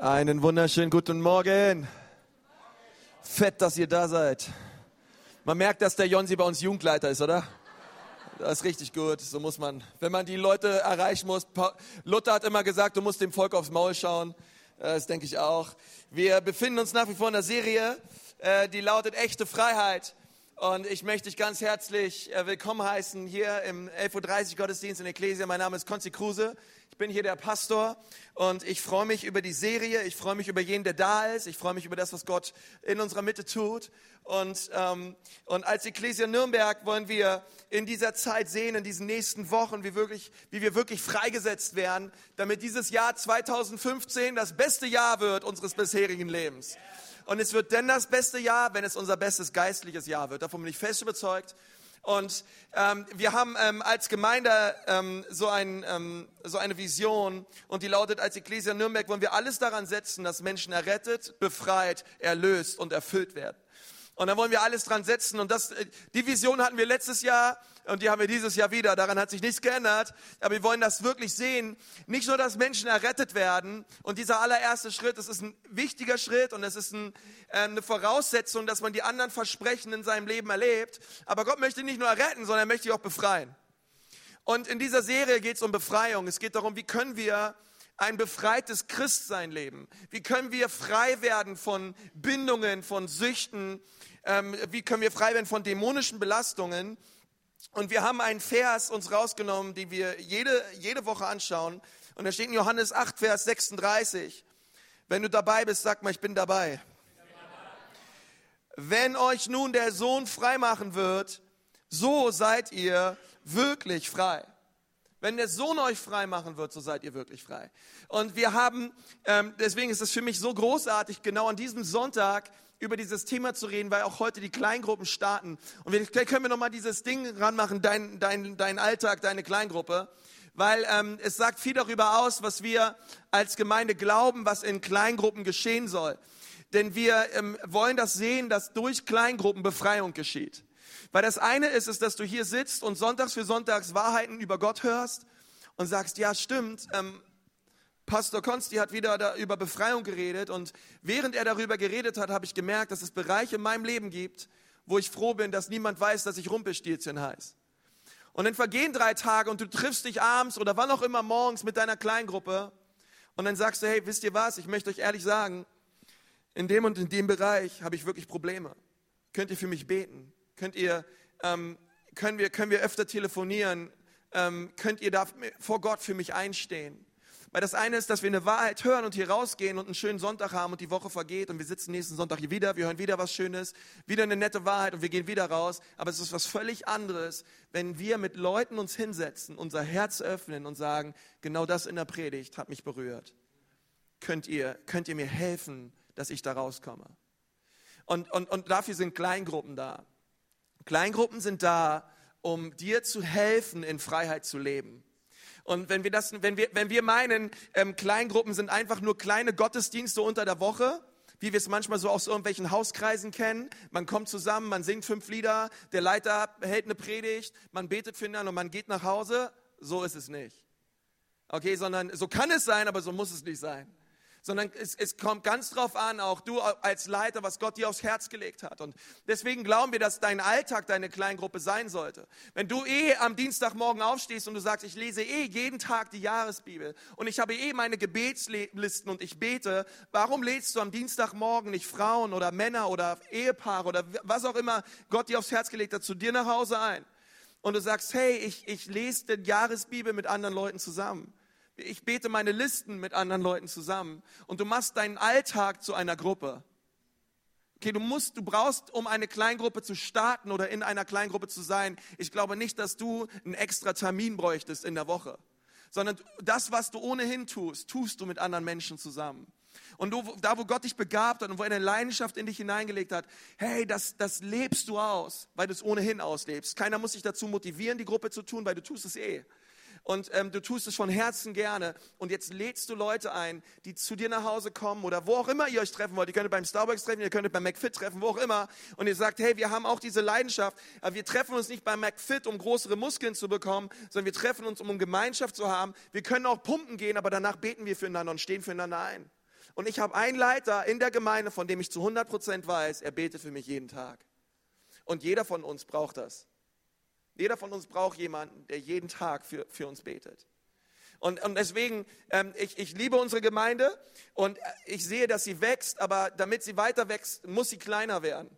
Einen wunderschönen guten Morgen. Fett, dass ihr da seid. Man merkt, dass der Jonsi bei uns Jugendleiter ist, oder? Das ist richtig gut. So muss man, wenn man die Leute erreichen muss. Luther hat immer gesagt, du musst dem Volk aufs Maul schauen. Das denke ich auch. Wir befinden uns nach wie vor in der Serie, äh, die lautet Echte Freiheit. Und ich möchte dich ganz herzlich äh, willkommen heißen hier im 11.30 Uhr Gottesdienst in Ecclesia. Mein Name ist Konzi Kruse. Ich bin hier der Pastor und ich freue mich über die Serie. Ich freue mich über jeden, der da ist. Ich freue mich über das, was Gott in unserer Mitte tut. Und, ähm, und als Ecclesia Nürnberg wollen wir in dieser Zeit sehen, in diesen nächsten Wochen, wie, wirklich, wie wir wirklich freigesetzt werden, damit dieses Jahr 2015 das beste Jahr wird unseres bisherigen Lebens. Und es wird denn das beste Jahr, wenn es unser bestes geistliches Jahr wird. Davon bin ich fest überzeugt. Und ähm, wir haben ähm, als Gemeinde ähm, so, ein, ähm, so eine Vision und die lautet, als Ecclesia Nürnberg wollen wir alles daran setzen, dass Menschen errettet, befreit, erlöst und erfüllt werden. Und da wollen wir alles dran setzen. Und das, äh, die Vision hatten wir letztes Jahr und die haben wir dieses Jahr wieder. Daran hat sich nichts geändert. Aber wir wollen das wirklich sehen. Nicht nur, dass Menschen errettet werden. Und dieser allererste Schritt, das ist ein wichtiger Schritt und es ist ein, äh, eine Voraussetzung, dass man die anderen Versprechen in seinem Leben erlebt. Aber Gott möchte nicht nur erretten, sondern er möchte auch befreien. Und in dieser Serie geht es um Befreiung. Es geht darum, wie können wir ein befreites Christsein leben? Wie können wir frei werden von Bindungen, von Süchten, ähm, wie können wir frei werden von dämonischen Belastungen. Und wir haben einen Vers uns rausgenommen, den wir jede, jede Woche anschauen. Und da steht in Johannes 8, Vers 36. Wenn du dabei bist, sag mal, ich bin dabei. Wenn euch nun der Sohn frei machen wird, so seid ihr wirklich frei. Wenn der Sohn euch frei machen wird, so seid ihr wirklich frei. Und wir haben, ähm, deswegen ist es für mich so großartig, genau an diesem Sonntag über dieses Thema zu reden, weil auch heute die Kleingruppen starten. Und wir, können wir nochmal dieses Ding ranmachen, dein, dein, dein Alltag, deine Kleingruppe. Weil ähm, es sagt viel darüber aus, was wir als Gemeinde glauben, was in Kleingruppen geschehen soll. Denn wir ähm, wollen das sehen, dass durch Kleingruppen Befreiung geschieht. Weil das eine ist, ist, dass du hier sitzt und sonntags für sonntags Wahrheiten über Gott hörst und sagst, ja stimmt, ähm, Pastor Konsti hat wieder über Befreiung geredet und während er darüber geredet hat, habe ich gemerkt, dass es Bereiche in meinem Leben gibt, wo ich froh bin, dass niemand weiß, dass ich Rumpelstilzchen heiße. Und dann vergehen drei Tage und du triffst dich abends oder wann auch immer morgens mit deiner Kleingruppe und dann sagst du, hey, wisst ihr was, ich möchte euch ehrlich sagen, in dem und in dem Bereich habe ich wirklich Probleme. Könnt ihr für mich beten? Könnt ihr, ähm, können, wir, können wir öfter telefonieren? Ähm, könnt ihr da vor Gott für mich einstehen? Weil das eine ist, dass wir eine Wahrheit hören und hier rausgehen und einen schönen Sonntag haben und die Woche vergeht und wir sitzen nächsten Sonntag hier wieder, wir hören wieder was Schönes, wieder eine nette Wahrheit und wir gehen wieder raus. Aber es ist was völlig anderes, wenn wir mit Leuten uns hinsetzen, unser Herz öffnen und sagen, genau das in der Predigt hat mich berührt. Könnt ihr, könnt ihr mir helfen, dass ich da rauskomme? Und, und, und dafür sind Kleingruppen da. Kleingruppen sind da, um dir zu helfen, in Freiheit zu leben. Und wenn wir, das, wenn wir, wenn wir meinen, ähm, Kleingruppen sind einfach nur kleine Gottesdienste unter der Woche, wie wir es manchmal so aus irgendwelchen Hauskreisen kennen. Man kommt zusammen, man singt fünf Lieder, der Leiter hält eine Predigt, man betet füreinander und man geht nach Hause. So ist es nicht. Okay, sondern so kann es sein, aber so muss es nicht sein sondern es, es kommt ganz drauf an, auch du als Leiter, was Gott dir aufs Herz gelegt hat. Und deswegen glauben wir, dass dein Alltag deine Kleingruppe sein sollte. Wenn du eh am Dienstagmorgen aufstehst und du sagst, ich lese eh jeden Tag die Jahresbibel und ich habe eh meine Gebetslisten und ich bete, warum lädst du am Dienstagmorgen nicht Frauen oder Männer oder Ehepaare oder was auch immer Gott dir aufs Herz gelegt hat, zu dir nach Hause ein? Und du sagst, hey, ich, ich lese die Jahresbibel mit anderen Leuten zusammen. Ich bete meine Listen mit anderen Leuten zusammen und du machst deinen Alltag zu einer Gruppe. Okay, du musst, du brauchst, um eine Kleingruppe zu starten oder in einer Kleingruppe zu sein. Ich glaube nicht, dass du einen extra Termin bräuchtest in der Woche, sondern das, was du ohnehin tust, tust du mit anderen Menschen zusammen. Und du, da, wo Gott dich begabt hat und wo er eine Leidenschaft in dich hineingelegt hat, hey, das, das lebst du aus, weil du es ohnehin auslebst. Keiner muss dich dazu motivieren, die Gruppe zu tun, weil du tust es eh und ähm, du tust es von Herzen gerne und jetzt lädst du Leute ein, die zu dir nach Hause kommen oder wo auch immer ihr euch treffen wollt. Ihr könnt beim Starbucks treffen, ihr könnt beim McFit treffen, wo auch immer und ihr sagt, hey, wir haben auch diese Leidenschaft, aber wir treffen uns nicht beim McFit, um größere Muskeln zu bekommen, sondern wir treffen uns, um Gemeinschaft zu haben. Wir können auch pumpen gehen, aber danach beten wir füreinander und stehen füreinander ein. Und ich habe einen Leiter in der Gemeinde, von dem ich zu 100 Prozent weiß, er betet für mich jeden Tag. Und jeder von uns braucht das. Jeder von uns braucht jemanden, der jeden Tag für, für uns betet. Und, und deswegen, ähm, ich, ich liebe unsere Gemeinde und ich sehe, dass sie wächst, aber damit sie weiter wächst, muss sie kleiner werden.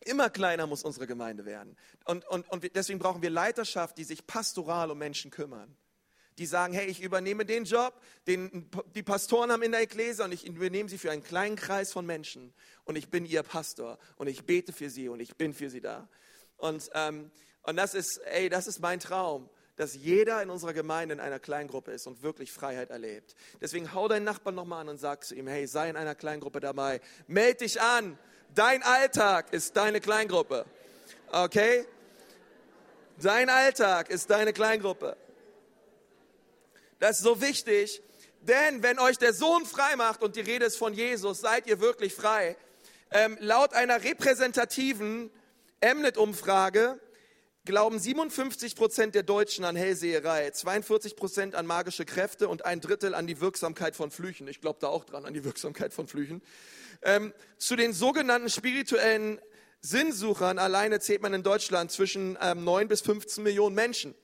Immer kleiner muss unsere Gemeinde werden. Und, und, und deswegen brauchen wir Leiterschaft, die sich pastoral um Menschen kümmern. Die sagen, hey, ich übernehme den Job, den die Pastoren haben in der Ekklesia und ich übernehme sie für einen kleinen Kreis von Menschen. Und ich bin ihr Pastor und ich bete für sie und ich bin für sie da. Und, ähm, und das ist, ey, das ist mein Traum dass jeder in unserer Gemeinde in einer Kleingruppe ist und wirklich Freiheit erlebt. Deswegen hau deinen Nachbarn nochmal an und sag zu ihm, hey, sei in einer Kleingruppe dabei. Meld dich an. Dein Alltag ist deine Kleingruppe. Okay? Dein Alltag ist deine Kleingruppe. Das ist so wichtig, denn wenn euch der Sohn frei macht und die Rede ist von Jesus, seid ihr wirklich frei. Ähm, laut einer repräsentativen Mnet-Umfrage glauben 57 Prozent der Deutschen an Hellseherei, 42 Prozent an magische Kräfte und ein Drittel an die Wirksamkeit von Flüchen. Ich glaube da auch dran, an die Wirksamkeit von Flüchen. Ähm, zu den sogenannten spirituellen Sinnsuchern alleine zählt man in Deutschland zwischen ähm, 9 bis 15 Millionen Menschen.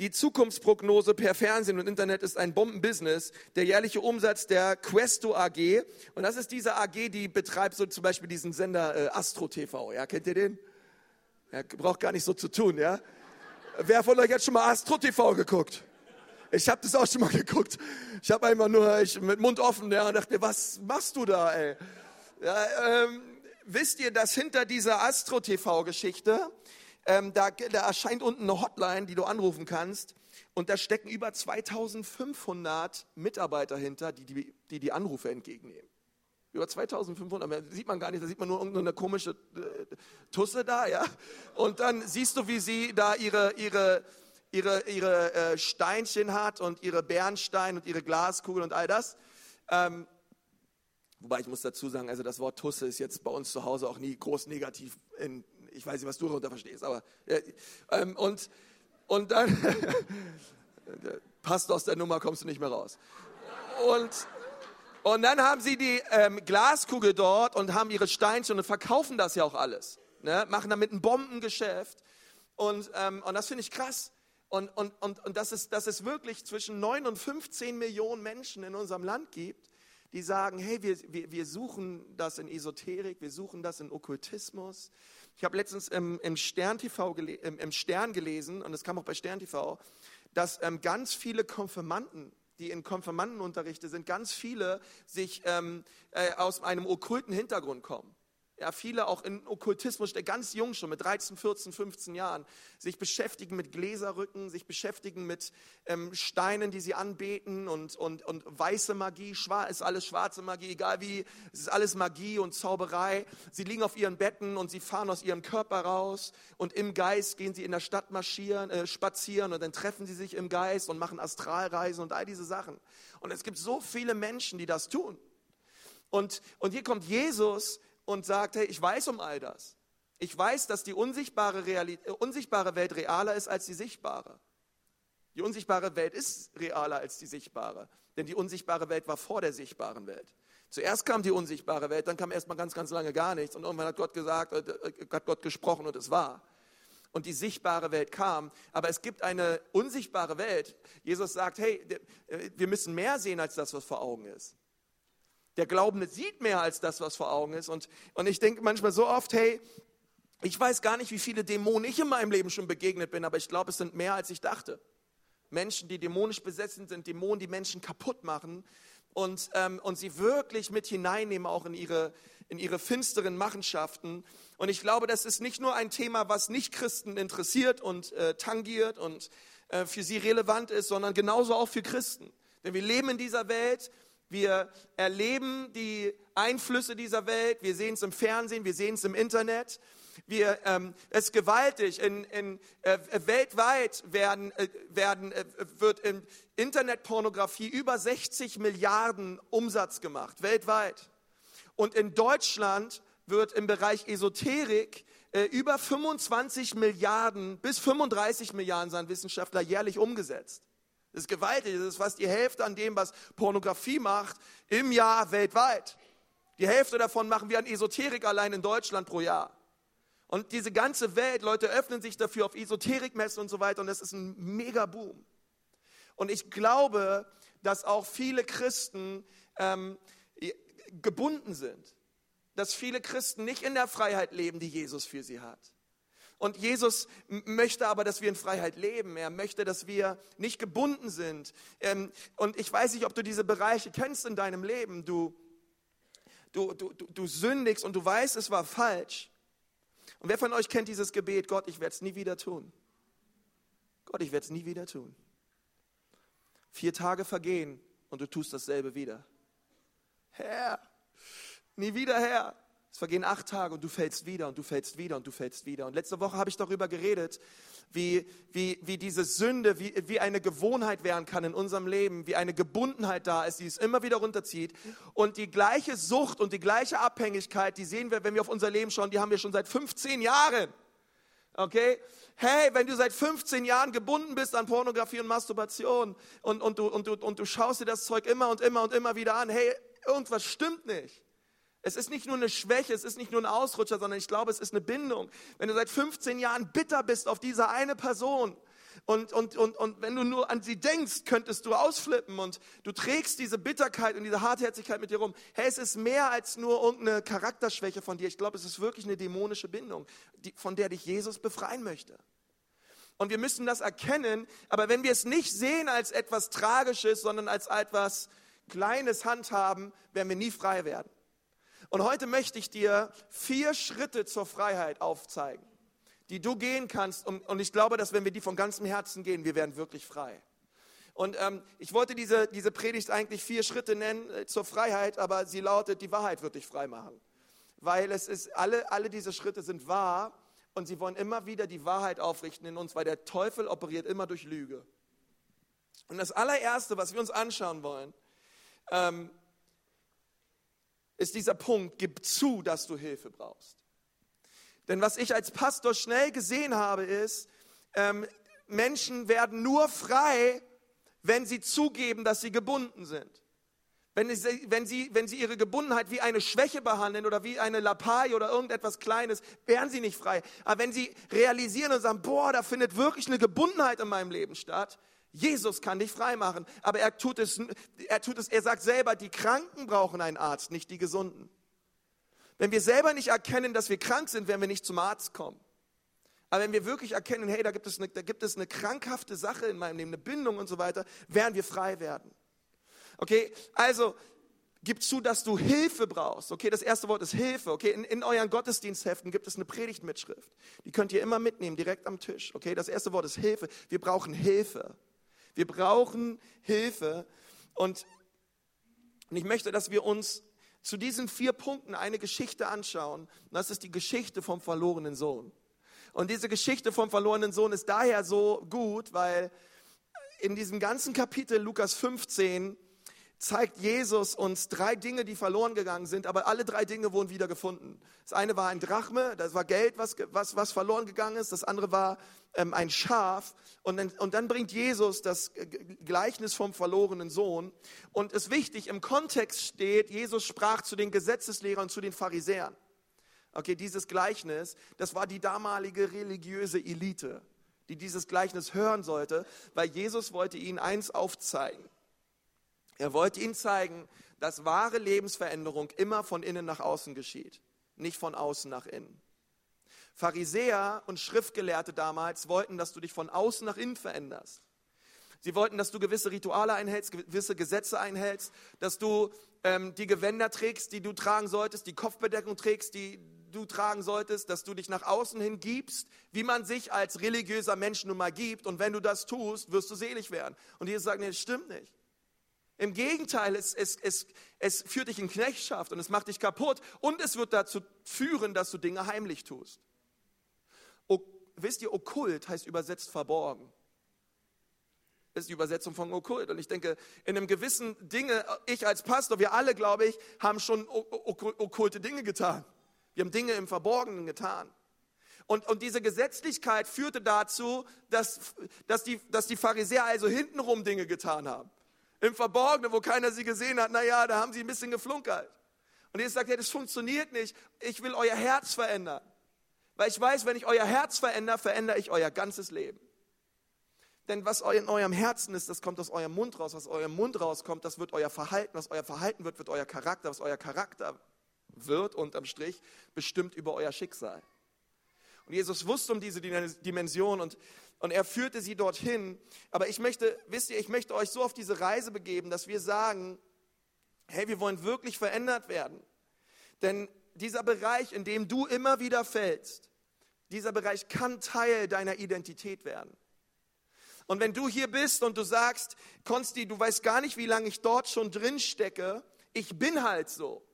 Die Zukunftsprognose per Fernsehen und Internet ist ein Bombenbusiness. Der jährliche Umsatz der Questo AG, und das ist diese AG, die betreibt so zum Beispiel diesen Sender äh, Astro TV. Ja, kennt ihr den? Ja, braucht gar nicht so zu tun, ja? Wer von euch hat schon mal Astro TV geguckt? Ich habe das auch schon mal geguckt. Ich habe einmal nur ich, mit Mund offen ja, und dachte, was machst du da, ey? Ja, ähm, wisst ihr, dass hinter dieser Astro TV-Geschichte, ähm, da, da erscheint unten eine Hotline, die du anrufen kannst. Und da stecken über 2500 Mitarbeiter hinter, die die, die, die Anrufe entgegennehmen. Über 2500, sieht man gar nicht, da sieht man nur irgendeine komische äh, Tusse da, ja. Und dann siehst du, wie sie da ihre, ihre, ihre, ihre äh, Steinchen hat und ihre Bernstein und ihre Glaskugel und all das. Ähm, wobei ich muss dazu sagen, also das Wort Tusse ist jetzt bei uns zu Hause auch nie groß negativ. In, ich weiß nicht, was du darunter verstehst, aber äh, ähm, und und dann passt aus der Nummer, kommst du nicht mehr raus. Und und dann haben sie die ähm, Glaskugel dort und haben ihre Steinchen und verkaufen das ja auch alles. Ne? Machen damit ein Bombengeschäft. Und, ähm, und das finde ich krass. Und, und, und, und dass, es, dass es wirklich zwischen 9 und 15 Millionen Menschen in unserem Land gibt, die sagen, hey, wir, wir, wir suchen das in Esoterik, wir suchen das in Okkultismus. Ich habe letztens im, im, Stern TV im, im, Stern gelesen, und es kam auch bei Stern TV, dass ähm, ganz viele Konfirmanden die in Konfirmandenunterrichte sind, ganz viele sich ähm, äh, aus einem okkulten Hintergrund kommen ja, viele auch in Okkultismus, ganz jung schon, mit 13, 14, 15 Jahren, sich beschäftigen mit Gläserrücken, sich beschäftigen mit ähm, Steinen, die sie anbeten und, und, und weiße Magie, schwarz, ist alles schwarze Magie, egal wie, es ist alles Magie und Zauberei. Sie liegen auf ihren Betten und sie fahren aus ihrem Körper raus und im Geist gehen sie in der Stadt marschieren, äh, spazieren und dann treffen sie sich im Geist und machen Astralreisen und all diese Sachen. Und es gibt so viele Menschen, die das tun. Und, und hier kommt Jesus und sagt, hey, ich weiß um all das. Ich weiß, dass die unsichtbare, Realität, äh, unsichtbare Welt realer ist als die sichtbare. Die unsichtbare Welt ist realer als die sichtbare, denn die unsichtbare Welt war vor der sichtbaren Welt. Zuerst kam die unsichtbare Welt, dann kam erstmal ganz, ganz lange gar nichts und irgendwann hat Gott gesagt, äh, äh, hat Gott gesprochen und es war. Und die sichtbare Welt kam, aber es gibt eine unsichtbare Welt. Jesus sagt, hey, wir müssen mehr sehen als das, was vor Augen ist. Der Glaubende sieht mehr als das, was vor Augen ist. Und, und ich denke manchmal so oft, hey, ich weiß gar nicht, wie viele Dämonen ich in meinem Leben schon begegnet bin, aber ich glaube, es sind mehr, als ich dachte. Menschen, die dämonisch besessen sind, Dämonen, die Menschen kaputt machen und, ähm, und sie wirklich mit hineinnehmen, auch in ihre, in ihre finsteren Machenschaften. Und ich glaube, das ist nicht nur ein Thema, was Nicht-Christen interessiert und äh, tangiert und äh, für sie relevant ist, sondern genauso auch für Christen. Denn wir leben in dieser Welt, wir erleben die Einflüsse dieser Welt. Wir sehen es im Fernsehen, wir sehen es im Internet. Wir, ähm, es ist gewaltig. In, in, äh, weltweit werden, äh, werden, äh, wird in Internetpornografie über 60 Milliarden Umsatz gemacht, weltweit. Und in Deutschland wird im Bereich Esoterik äh, über 25 Milliarden bis 35 Milliarden, sagen Wissenschaftler, jährlich umgesetzt. Das ist gewaltig. Das ist fast die Hälfte an dem, was Pornografie macht im Jahr weltweit. Die Hälfte davon machen wir an Esoterik allein in Deutschland pro Jahr. Und diese ganze Welt, Leute öffnen sich dafür auf Esoterikmessen und so weiter und das ist ein mega Boom. Und ich glaube, dass auch viele Christen ähm, gebunden sind. Dass viele Christen nicht in der Freiheit leben, die Jesus für sie hat. Und Jesus möchte aber, dass wir in Freiheit leben. Er möchte, dass wir nicht gebunden sind. Ähm, und ich weiß nicht, ob du diese Bereiche kennst in deinem Leben. Du, du, du, du sündigst und du weißt, es war falsch. Und wer von euch kennt dieses Gebet, Gott, ich werde es nie wieder tun. Gott, ich werde es nie wieder tun. Vier Tage vergehen und du tust dasselbe wieder. Herr, nie wieder Herr. Es vergehen acht Tage und du fällst wieder und du fällst wieder und du fällst wieder. Und letzte Woche habe ich darüber geredet, wie, wie, wie diese Sünde, wie, wie eine Gewohnheit werden kann in unserem Leben, wie eine Gebundenheit da ist, die es immer wieder runterzieht. Und die gleiche Sucht und die gleiche Abhängigkeit, die sehen wir, wenn wir auf unser Leben schauen, die haben wir schon seit 15 Jahren. Okay? Hey, wenn du seit 15 Jahren gebunden bist an Pornografie und Masturbation und, und, du, und, du, und du schaust dir das Zeug immer und immer und immer wieder an, hey, irgendwas stimmt nicht. Es ist nicht nur eine Schwäche, es ist nicht nur ein Ausrutscher, sondern ich glaube, es ist eine Bindung. Wenn du seit 15 Jahren bitter bist auf diese eine Person und, und, und, und wenn du nur an sie denkst, könntest du ausflippen und du trägst diese Bitterkeit und diese Hartherzigkeit mit dir rum. Hey, es ist mehr als nur irgendeine Charakterschwäche von dir. Ich glaube, es ist wirklich eine dämonische Bindung, die, von der dich Jesus befreien möchte. Und wir müssen das erkennen, aber wenn wir es nicht sehen als etwas Tragisches, sondern als etwas Kleines handhaben, werden wir nie frei werden. Und heute möchte ich dir vier Schritte zur Freiheit aufzeigen, die du gehen kannst. Und, und ich glaube, dass wenn wir die von ganzem Herzen gehen, wir werden wirklich frei. Und ähm, ich wollte diese, diese Predigt eigentlich vier Schritte nennen äh, zur Freiheit, aber sie lautet, die Wahrheit wird dich frei machen. Weil es ist, alle, alle diese Schritte sind wahr und sie wollen immer wieder die Wahrheit aufrichten in uns, weil der Teufel operiert immer durch Lüge. Und das allererste, was wir uns anschauen wollen, ähm, ist dieser Punkt, gib zu, dass du Hilfe brauchst. Denn was ich als Pastor schnell gesehen habe, ist, ähm, Menschen werden nur frei, wenn sie zugeben, dass sie gebunden sind. Wenn sie, wenn, sie, wenn sie ihre Gebundenheit wie eine Schwäche behandeln oder wie eine Lappalie oder irgendetwas Kleines, werden sie nicht frei. Aber wenn sie realisieren und sagen, boah, da findet wirklich eine Gebundenheit in meinem Leben statt, Jesus kann dich frei machen, aber er tut es, er tut es, er sagt selber, die Kranken brauchen einen Arzt, nicht die Gesunden. Wenn wir selber nicht erkennen, dass wir krank sind, werden wir nicht zum Arzt kommen. Aber wenn wir wirklich erkennen, hey, da gibt es eine, da gibt es eine krankhafte Sache in meinem Leben, eine Bindung und so weiter, werden wir frei werden. Okay, also gib zu, dass du Hilfe brauchst. Okay, das erste Wort ist Hilfe. Okay, in, in euren Gottesdienstheften gibt es eine Predigtmitschrift. Die könnt ihr immer mitnehmen, direkt am Tisch. Okay, das erste Wort ist Hilfe. Wir brauchen Hilfe. Wir brauchen Hilfe. Und, ich möchte, dass wir uns zu diesen vier Punkten eine Geschichte anschauen. Und das ist die Geschichte vom verlorenen Sohn. Und diese Geschichte vom verlorenen Sohn ist daher so gut, weil in diesem ganzen Kapitel Lukas 15 zeigt Jesus uns drei Dinge, die verloren gegangen sind, aber alle drei Dinge wurden wieder gefunden. Das eine war ein Drachme, das war Geld, was, was, was verloren gegangen ist. Das andere war ähm, ein Schaf. Und dann, und dann bringt Jesus das Gleichnis vom verlorenen Sohn. Und es ist wichtig, im Kontext steht, Jesus sprach zu den Gesetzeslehrern, zu den Pharisäern. Okay, dieses Gleichnis, das war die damalige religiöse Elite, die dieses Gleichnis hören sollte, weil Jesus wollte ihnen eins aufzeigen. Er wollte ihnen zeigen, dass wahre Lebensveränderung immer von innen nach außen geschieht, nicht von außen nach innen. Pharisäer und Schriftgelehrte damals wollten, dass du dich von außen nach innen veränderst. Sie wollten, dass du gewisse Rituale einhältst, gewisse Gesetze einhältst, dass du ähm, die Gewänder trägst, die du tragen solltest, die Kopfbedeckung trägst, die du tragen solltest, dass du dich nach außen hin gibst, wie man sich als religiöser Mensch nun mal gibt. Und wenn du das tust, wirst du selig werden. Und Jesus sagt, nee, das stimmt nicht. Im Gegenteil, es, es, es, es führt dich in Knechtschaft und es macht dich kaputt und es wird dazu führen, dass du Dinge heimlich tust. O, wisst ihr, okkult heißt übersetzt verborgen. Das ist die Übersetzung von okkult. Und ich denke, in einem gewissen Dinge, ich als Pastor, wir alle, glaube ich, haben schon okkulte Dinge getan. Wir haben Dinge im Verborgenen getan. Und, und diese Gesetzlichkeit führte dazu, dass, dass, die, dass die Pharisäer also hintenrum Dinge getan haben. Im Verborgenen, wo keiner sie gesehen hat, naja, da haben sie ein bisschen geflunkert. Und Jesus sagt, ja, das funktioniert nicht. Ich will euer Herz verändern. Weil ich weiß, wenn ich euer Herz verändere, verändere ich euer ganzes Leben. Denn was in eurem Herzen ist, das kommt aus eurem Mund raus. Was aus eurem Mund rauskommt, das wird euer Verhalten. Was euer Verhalten wird, wird euer Charakter. Was euer Charakter wird, unterm Strich, bestimmt über euer Schicksal. Und Jesus wusste um diese Dimension und, und er führte sie dorthin. Aber ich möchte, wisst ihr, ich möchte euch so auf diese Reise begeben, dass wir sagen, hey, wir wollen wirklich verändert werden. Denn dieser Bereich, in dem du immer wieder fällst, dieser Bereich kann Teil deiner Identität werden. Und wenn du hier bist und du sagst, Konsti, du weißt gar nicht, wie lange ich dort schon drin stecke, ich bin halt so.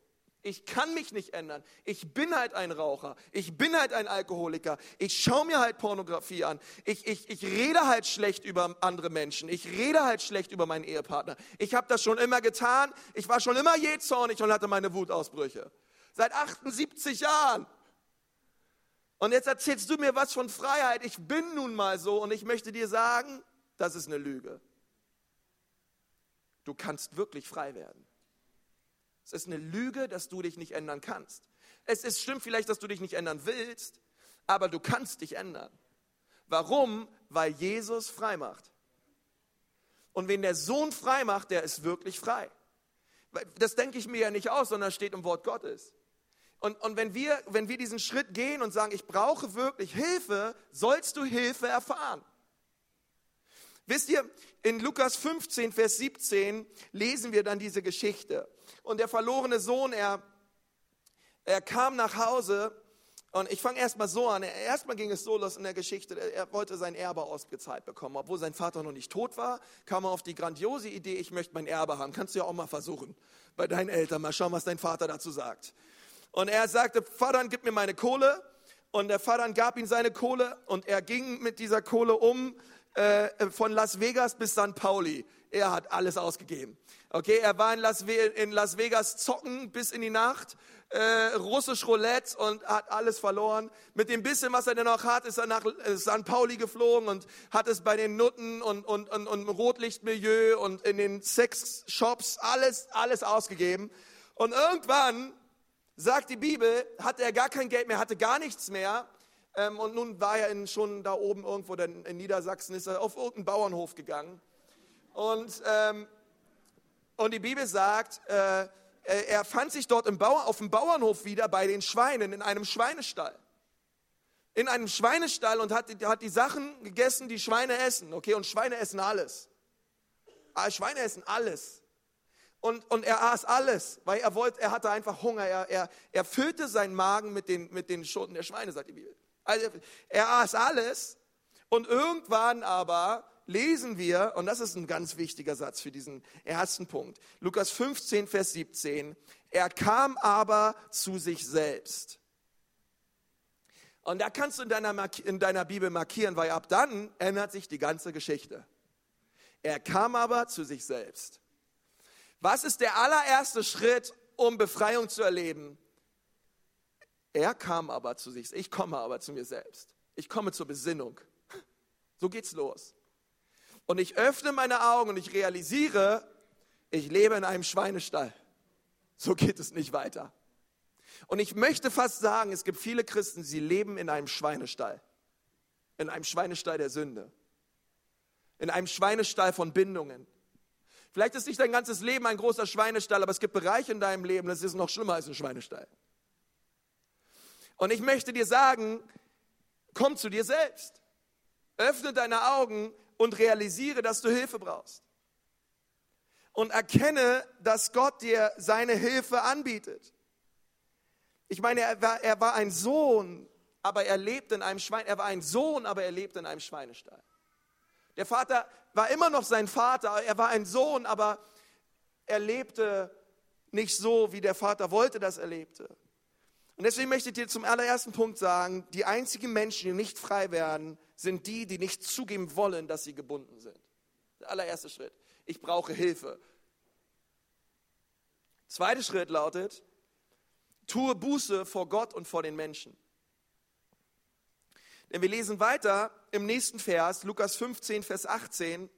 Ich kann mich nicht ändern. Ich bin halt ein Raucher. Ich bin halt ein Alkoholiker. Ich schaue mir halt Pornografie an. Ich, ich, ich rede halt schlecht über andere Menschen. Ich rede halt schlecht über meinen Ehepartner. Ich habe das schon immer getan. Ich war schon immer jähzornig und hatte meine Wutausbrüche. Seit 78 Jahren. Und jetzt erzählst du mir was von Freiheit. Ich bin nun mal so und ich möchte dir sagen, das ist eine Lüge. Du kannst wirklich frei werden. Es ist eine Lüge, dass du dich nicht ändern kannst. Es ist stimmt vielleicht, dass du dich nicht ändern willst, aber du kannst dich ändern. Warum? Weil Jesus frei macht. Und wenn der Sohn frei macht, der ist wirklich frei. Das denke ich mir ja nicht aus, sondern steht im Wort Gottes. Und, und wenn, wir, wenn wir diesen Schritt gehen und sagen, ich brauche wirklich Hilfe, sollst du Hilfe erfahren. Wisst ihr, in Lukas 15, Vers 17 lesen wir dann diese Geschichte. Und der verlorene Sohn, er, er kam nach Hause und ich fange erstmal so an. Erstmal ging es so los in der Geschichte. Er wollte sein Erbe ausgezahlt bekommen. Obwohl sein Vater noch nicht tot war, kam er auf die grandiose Idee, ich möchte mein Erbe haben. Kannst du ja auch mal versuchen bei deinen Eltern. Mal schauen, was dein Vater dazu sagt. Und er sagte, Vater, gib mir meine Kohle. Und der Vater gab ihm seine Kohle und er ging mit dieser Kohle um äh, von Las Vegas bis St. Pauli. Er hat alles ausgegeben. Okay, er war in Las, in Las Vegas zocken bis in die Nacht, äh, russisch Roulette und hat alles verloren. Mit dem bisschen, was er denn noch hat, ist er nach äh, St. Pauli geflogen und hat es bei den Nutten und, und, und, und Rotlichtmilieu und in den Sexshops alles, alles ausgegeben. Und irgendwann sagt die Bibel, hatte er gar kein Geld mehr, hatte gar nichts mehr. Ähm, und nun war er in, schon da oben irgendwo in, in Niedersachsen, ist er auf irgendeinen Bauernhof gegangen. Und, ähm, und die Bibel sagt, äh, er fand sich dort im Bauer, auf dem Bauernhof wieder bei den Schweinen in einem Schweinestall. In einem Schweinestall und hat, hat die Sachen gegessen, die Schweine essen. Okay, und Schweine essen alles. Ah, Schweine essen alles. Und, und er aß alles, weil er wollte, er hatte einfach Hunger. Er, er, er füllte seinen Magen mit den, mit den Schoten der Schweine, sagt die Bibel. Also er aß alles und irgendwann aber lesen wir, und das ist ein ganz wichtiger Satz für diesen ersten Punkt, Lukas 15, Vers 17, er kam aber zu sich selbst. Und da kannst du in deiner, in deiner Bibel markieren, weil ab dann ändert sich die ganze Geschichte. Er kam aber zu sich selbst. Was ist der allererste Schritt, um Befreiung zu erleben? Er kam aber zu sich, ich komme aber zu mir selbst. Ich komme zur Besinnung. So geht's los. Und ich öffne meine Augen und ich realisiere, ich lebe in einem Schweinestall. So geht es nicht weiter. Und ich möchte fast sagen, es gibt viele Christen, sie leben in einem Schweinestall. In einem Schweinestall der Sünde. In einem Schweinestall von Bindungen. Vielleicht ist nicht dein ganzes Leben ein großer Schweinestall, aber es gibt Bereiche in deinem Leben, das ist noch schlimmer als ein Schweinestall. Und ich möchte dir sagen, komm zu dir selbst. Öffne deine Augen und realisiere, dass du Hilfe brauchst. Und erkenne, dass Gott dir seine Hilfe anbietet. Ich meine, er war, er war ein Sohn, aber er lebte in einem Schwein. Er war ein Sohn, aber er lebte in einem Schweinestall. Der Vater war immer noch sein Vater. Er war ein Sohn, aber er lebte nicht so, wie der Vater wollte, dass er lebte. Und deswegen möchte ich dir zum allerersten Punkt sagen, die einzigen Menschen, die nicht frei werden, sind die, die nicht zugeben wollen, dass sie gebunden sind. Der allererste Schritt. Ich brauche Hilfe. Zweiter Schritt lautet, tue Buße vor Gott und vor den Menschen. Denn wir lesen weiter im nächsten Vers, Lukas 15, Vers 18.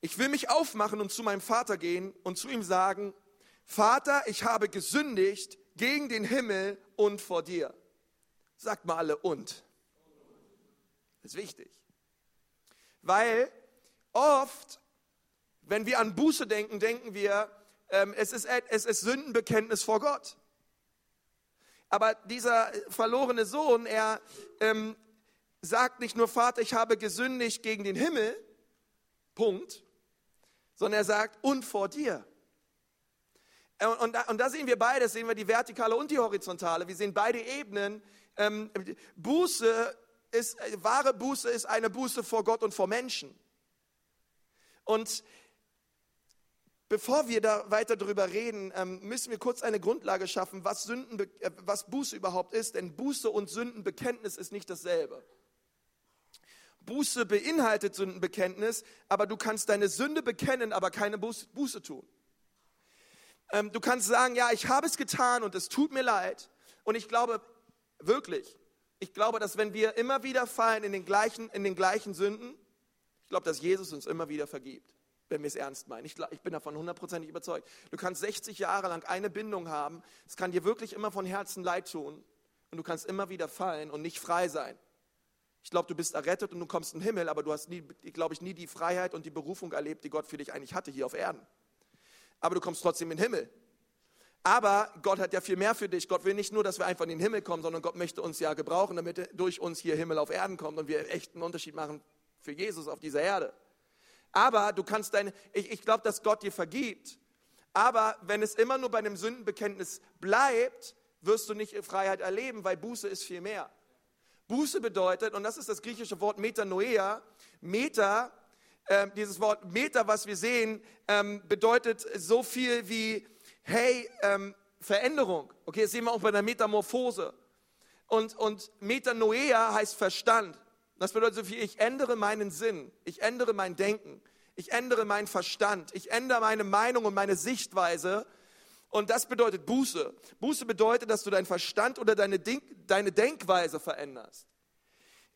Ich will mich aufmachen und zu meinem Vater gehen und zu ihm sagen, Vater, ich habe gesündigt gegen den Himmel und vor dir. Sagt mal alle und. Das ist wichtig. Weil oft, wenn wir an Buße denken, denken wir, ähm, es, ist, es ist Sündenbekenntnis vor Gott. Aber dieser verlorene Sohn, er ähm, sagt nicht nur, Vater, ich habe gesündigt gegen den Himmel, Punkt, sondern er sagt, und vor dir. Und, und, da, und da sehen wir beides, sehen wir die vertikale und die horizontale. Wir sehen beide Ebenen. Ähm, Buße ist, wahre Buße ist eine Buße vor Gott und vor Menschen. Und Bevor wir da weiter darüber reden, ähm, müssen wir kurz eine Grundlage schaffen, was, Sünden, äh, was Buße überhaupt ist. Denn Buße und Sündenbekenntnis ist nicht dasselbe. Buße beinhaltet Sündenbekenntnis, aber du kannst deine Sünde bekennen, aber keine Buße tun. Ähm, du kannst sagen, ja, ich habe es getan und es tut mir leid. Und ich glaube wirklich, ich glaube, dass wenn wir immer wieder fallen in den gleichen, in den gleichen Sünden, ich glaube, dass Jesus uns immer wieder vergibt wenn wir es ernst meinen. Ich, ich bin davon hundertprozentig überzeugt. Du kannst 60 Jahre lang eine Bindung haben. Es kann dir wirklich immer von Herzen leid tun. Und du kannst immer wieder fallen und nicht frei sein. Ich glaube, du bist errettet und du kommst in den Himmel, aber du hast, glaube ich, nie die Freiheit und die Berufung erlebt, die Gott für dich eigentlich hatte hier auf Erden. Aber du kommst trotzdem in den Himmel. Aber Gott hat ja viel mehr für dich. Gott will nicht nur, dass wir einfach in den Himmel kommen, sondern Gott möchte uns ja gebrauchen, damit durch uns hier Himmel auf Erden kommt und wir echt einen Unterschied machen für Jesus auf dieser Erde. Aber du kannst deine, ich, ich glaube, dass Gott dir vergibt. Aber wenn es immer nur bei einem Sündenbekenntnis bleibt, wirst du nicht Freiheit erleben, weil Buße ist viel mehr. Buße bedeutet, und das ist das griechische Wort Metanoia, Meta, äh, dieses Wort Meta, was wir sehen, ähm, bedeutet so viel wie, hey, ähm, Veränderung. Okay, das sehen wir auch bei der Metamorphose. Und, und Metanoia heißt Verstand. Das bedeutet so viel, ich ändere meinen Sinn, ich ändere mein Denken, ich ändere meinen Verstand, ich ändere meine Meinung und meine Sichtweise. Und das bedeutet Buße. Buße bedeutet, dass du deinen Verstand oder deine, Denk deine Denkweise veränderst.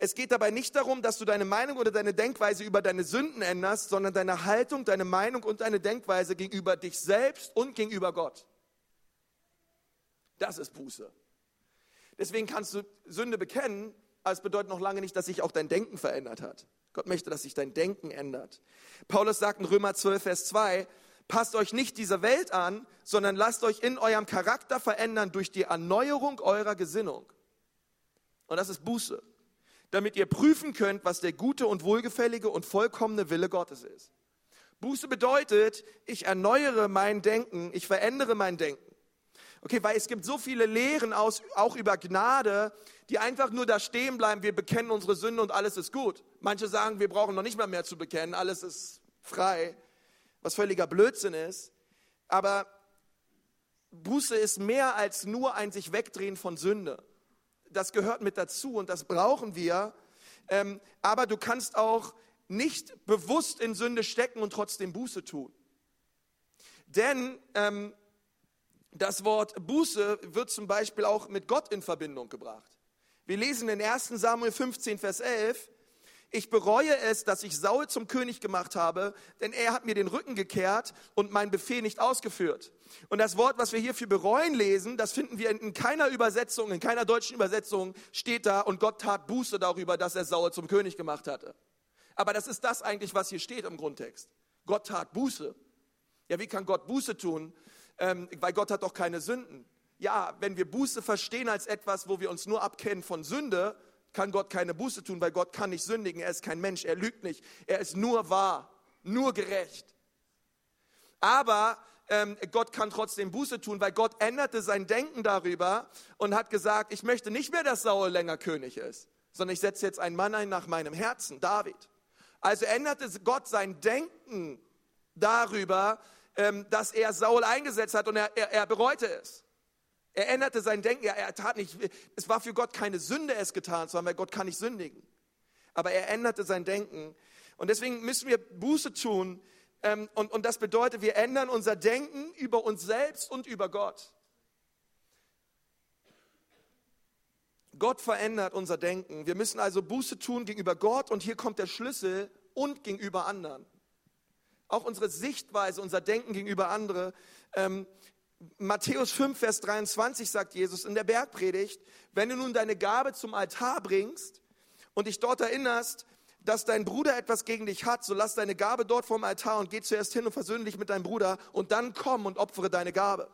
Es geht dabei nicht darum, dass du deine Meinung oder deine Denkweise über deine Sünden änderst, sondern deine Haltung, deine Meinung und deine Denkweise gegenüber dich selbst und gegenüber Gott. Das ist Buße. Deswegen kannst du Sünde bekennen, aber es bedeutet noch lange nicht, dass sich auch dein Denken verändert hat. Gott möchte, dass sich dein Denken ändert. Paulus sagt in Römer 12, Vers 2, passt euch nicht dieser Welt an, sondern lasst euch in eurem Charakter verändern durch die Erneuerung eurer Gesinnung. Und das ist Buße, damit ihr prüfen könnt, was der gute und wohlgefällige und vollkommene Wille Gottes ist. Buße bedeutet, ich erneuere mein Denken, ich verändere mein Denken. Okay, weil es gibt so viele Lehren aus, auch über Gnade, die einfach nur da stehen bleiben, wir bekennen unsere Sünde und alles ist gut. Manche sagen, wir brauchen noch nicht mal mehr zu bekennen, alles ist frei, was völliger Blödsinn ist. Aber Buße ist mehr als nur ein sich wegdrehen von Sünde. Das gehört mit dazu und das brauchen wir. Ähm, aber du kannst auch nicht bewusst in Sünde stecken und trotzdem Buße tun. Denn ähm, das Wort Buße wird zum Beispiel auch mit Gott in Verbindung gebracht. Wir lesen in 1 Samuel 15, Vers 11, ich bereue es, dass ich Saul zum König gemacht habe, denn er hat mir den Rücken gekehrt und meinen Befehl nicht ausgeführt. Und das Wort, was wir hier für bereuen lesen, das finden wir in keiner Übersetzung, in keiner deutschen Übersetzung steht da und Gott tat Buße darüber, dass er Saul zum König gemacht hatte. Aber das ist das eigentlich, was hier steht im Grundtext. Gott tat Buße. Ja, wie kann Gott Buße tun? ähm, weil Gott hat doch keine Sünden. Ja, wenn wir Buße verstehen als etwas, wo wir uns nur abkennen von Sünde, kann Gott keine Buße tun, weil Gott kann nicht sündigen. Er ist kein Mensch, er lügt nicht. Er ist nur wahr, nur gerecht. Aber ähm, Gott kann trotzdem Buße tun, weil Gott änderte sein Denken darüber und hat gesagt, ich möchte nicht mehr, dass Saul länger König ist, sondern ich setze jetzt einen Mann ein nach meinem Herzen, David. Also änderte Gott sein Denken darüber, ähm, dass er Saul eingesetzt hat und er, er, er bereute es. Er änderte sein Denken. Er, er tat nicht, es war für Gott keine Sünde, es getan zu haben, weil Gott kann nicht sündigen. Aber er änderte sein Denken. Und deswegen müssen wir Buße tun. Ähm, und, und das bedeutet, wir ändern unser Denken über uns selbst und über Gott. Gott verändert unser Denken. Wir müssen also Buße tun gegenüber Gott und hier kommt der Schlüssel und gegenüber anderen. Auch unsere Sichtweise, unser Denken gegenüber anderen. Ähm, Matthäus 5, Vers 23 sagt Jesus in der Bergpredigt, wenn du nun deine Gabe zum Altar bringst und dich dort erinnerst, dass dein Bruder etwas gegen dich hat, so lass deine Gabe dort vorm Altar und geh zuerst hin und versöhne dich mit deinem Bruder und dann komm und opfere deine Gabe.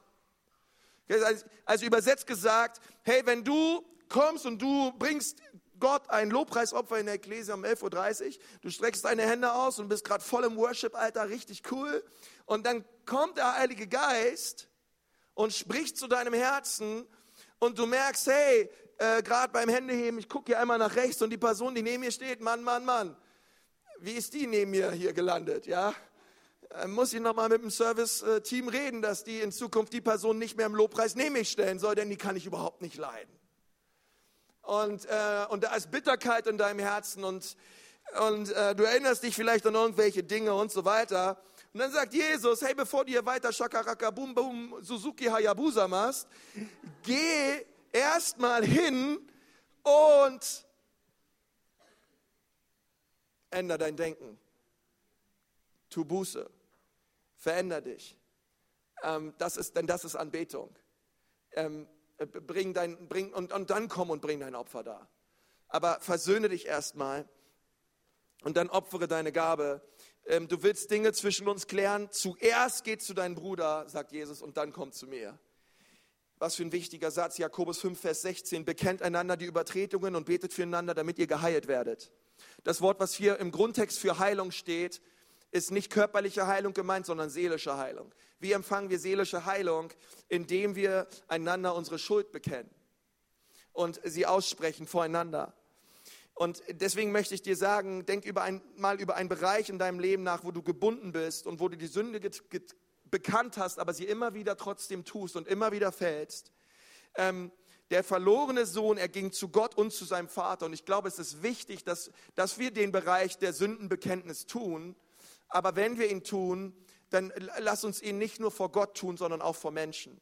Also übersetzt gesagt, hey, wenn du kommst und du bringst Gott ein Lobpreisopfer in der Ekklesia um 11.30 Uhr, du streckst deine Hände aus und bist gerade voll im Worship, Alter, richtig cool. Und dann kommt der Heilige Geist und spricht zu deinem Herzen und du merkst, hey, äh, gerade beim Händeheben, ich gucke hier einmal nach rechts und die Person, die neben mir steht, Mann, Mann, Mann, wie ist die neben mir hier gelandet, ja? Äh, muss ich nochmal mit dem Service-Team reden, dass die in Zukunft die Person nicht mehr im Lobpreis neben mich stellen soll, denn die kann ich überhaupt nicht leiden. Und, äh, und da ist Bitterkeit in deinem Herzen und, und äh, du erinnerst dich vielleicht an irgendwelche Dinge und so weiter. Und dann sagt Jesus, hey, bevor du hier weiter Shakaraka Bum Bum Suzuki Hayabusa machst, geh erstmal hin und änder dein Denken. Tu Buße. Veränder dich. Ähm, das ist, denn das ist Anbetung. Ähm, bring dein, bring, und, und dann komm und bring dein Opfer da. Aber versöhne dich erstmal und dann opfere deine Gabe ähm, du willst Dinge zwischen uns klären, zuerst geht zu deinem Bruder, sagt Jesus, und dann komm zu mir. Was für ein wichtiger Satz, Jakobus 5, Vers 16, bekennt einander die Übertretungen und betet füreinander, damit ihr geheilt werdet. Das Wort, was hier im Grundtext für Heilung steht, ist nicht körperliche Heilung gemeint, sondern seelische Heilung. Wie empfangen wir seelische Heilung? Indem wir einander unsere Schuld bekennen und sie aussprechen voreinander. Und deswegen möchte ich dir sagen, denk über ein, mal über einen Bereich in deinem Leben nach, wo du gebunden bist und wo du die Sünde bekannt hast, aber sie immer wieder trotzdem tust und immer wieder fällst. Ähm, der verlorene Sohn, er ging zu Gott und zu seinem Vater. Und ich glaube, es ist wichtig, dass, dass wir den Bereich der Sündenbekenntnis tun. Aber wenn wir ihn tun, dann lass uns ihn nicht nur vor Gott tun, sondern auch vor Menschen.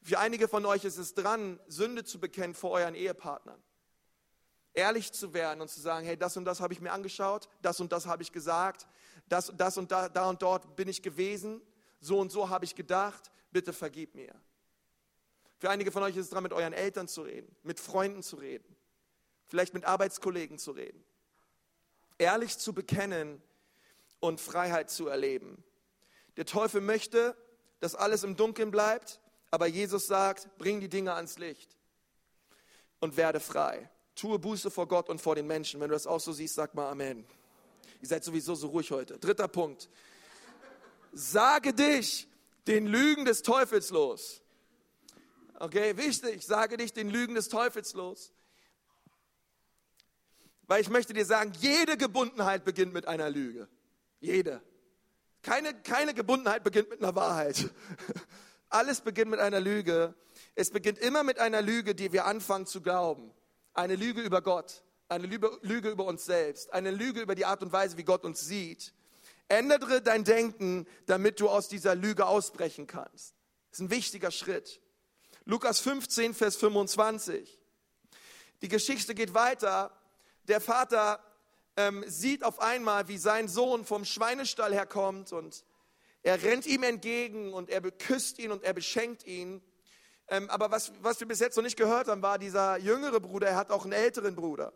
Für einige von euch ist es dran, Sünde zu bekennen vor euren Ehepartnern ehrlich zu werden und zu sagen, hey, das und das habe ich mir angeschaut, das und das habe ich gesagt, das, das und da, da und dort bin ich gewesen, so und so habe ich gedacht, bitte vergib mir. Für einige von euch ist es dran, mit euren Eltern zu reden, mit Freunden zu reden, vielleicht mit Arbeitskollegen zu reden. Ehrlich zu bekennen und Freiheit zu erleben. Der Teufel möchte, dass alles im Dunkeln bleibt, aber Jesus sagt, bring die Dinge ans Licht und werde frei. Tue Buße vor Gott und vor den Menschen. Wenn du das auch so siehst, sag mal Amen. Ihr seid sowieso so ruhig heute. Dritter Punkt. Sage dich den Lügen des Teufels los. Okay, wichtig, sage dich den Lügen des Teufels los. Weil ich möchte dir sagen, jede Gebundenheit beginnt mit einer Lüge. Jede. Keine, keine Gebundenheit beginnt mit einer Wahrheit. Alles beginnt mit einer Lüge. Es beginnt immer mit einer Lüge, die wir anfangen zu glauben. Eine Lüge über Gott, eine Lüge über uns selbst, eine Lüge über die Art und Weise, wie Gott uns sieht. Ändere dein Denken, damit du aus dieser Lüge ausbrechen kannst. Das ist ein wichtiger Schritt. Lukas 15, Vers 25. Die Geschichte geht weiter. Der Vater ähm, sieht auf einmal, wie sein Sohn vom Schweinestall herkommt und er rennt ihm entgegen und er beküsst ihn und er beschenkt ihn. Ähm, aber was, was wir bis jetzt noch nicht gehört haben, war dieser jüngere Bruder, er hat auch einen älteren Bruder.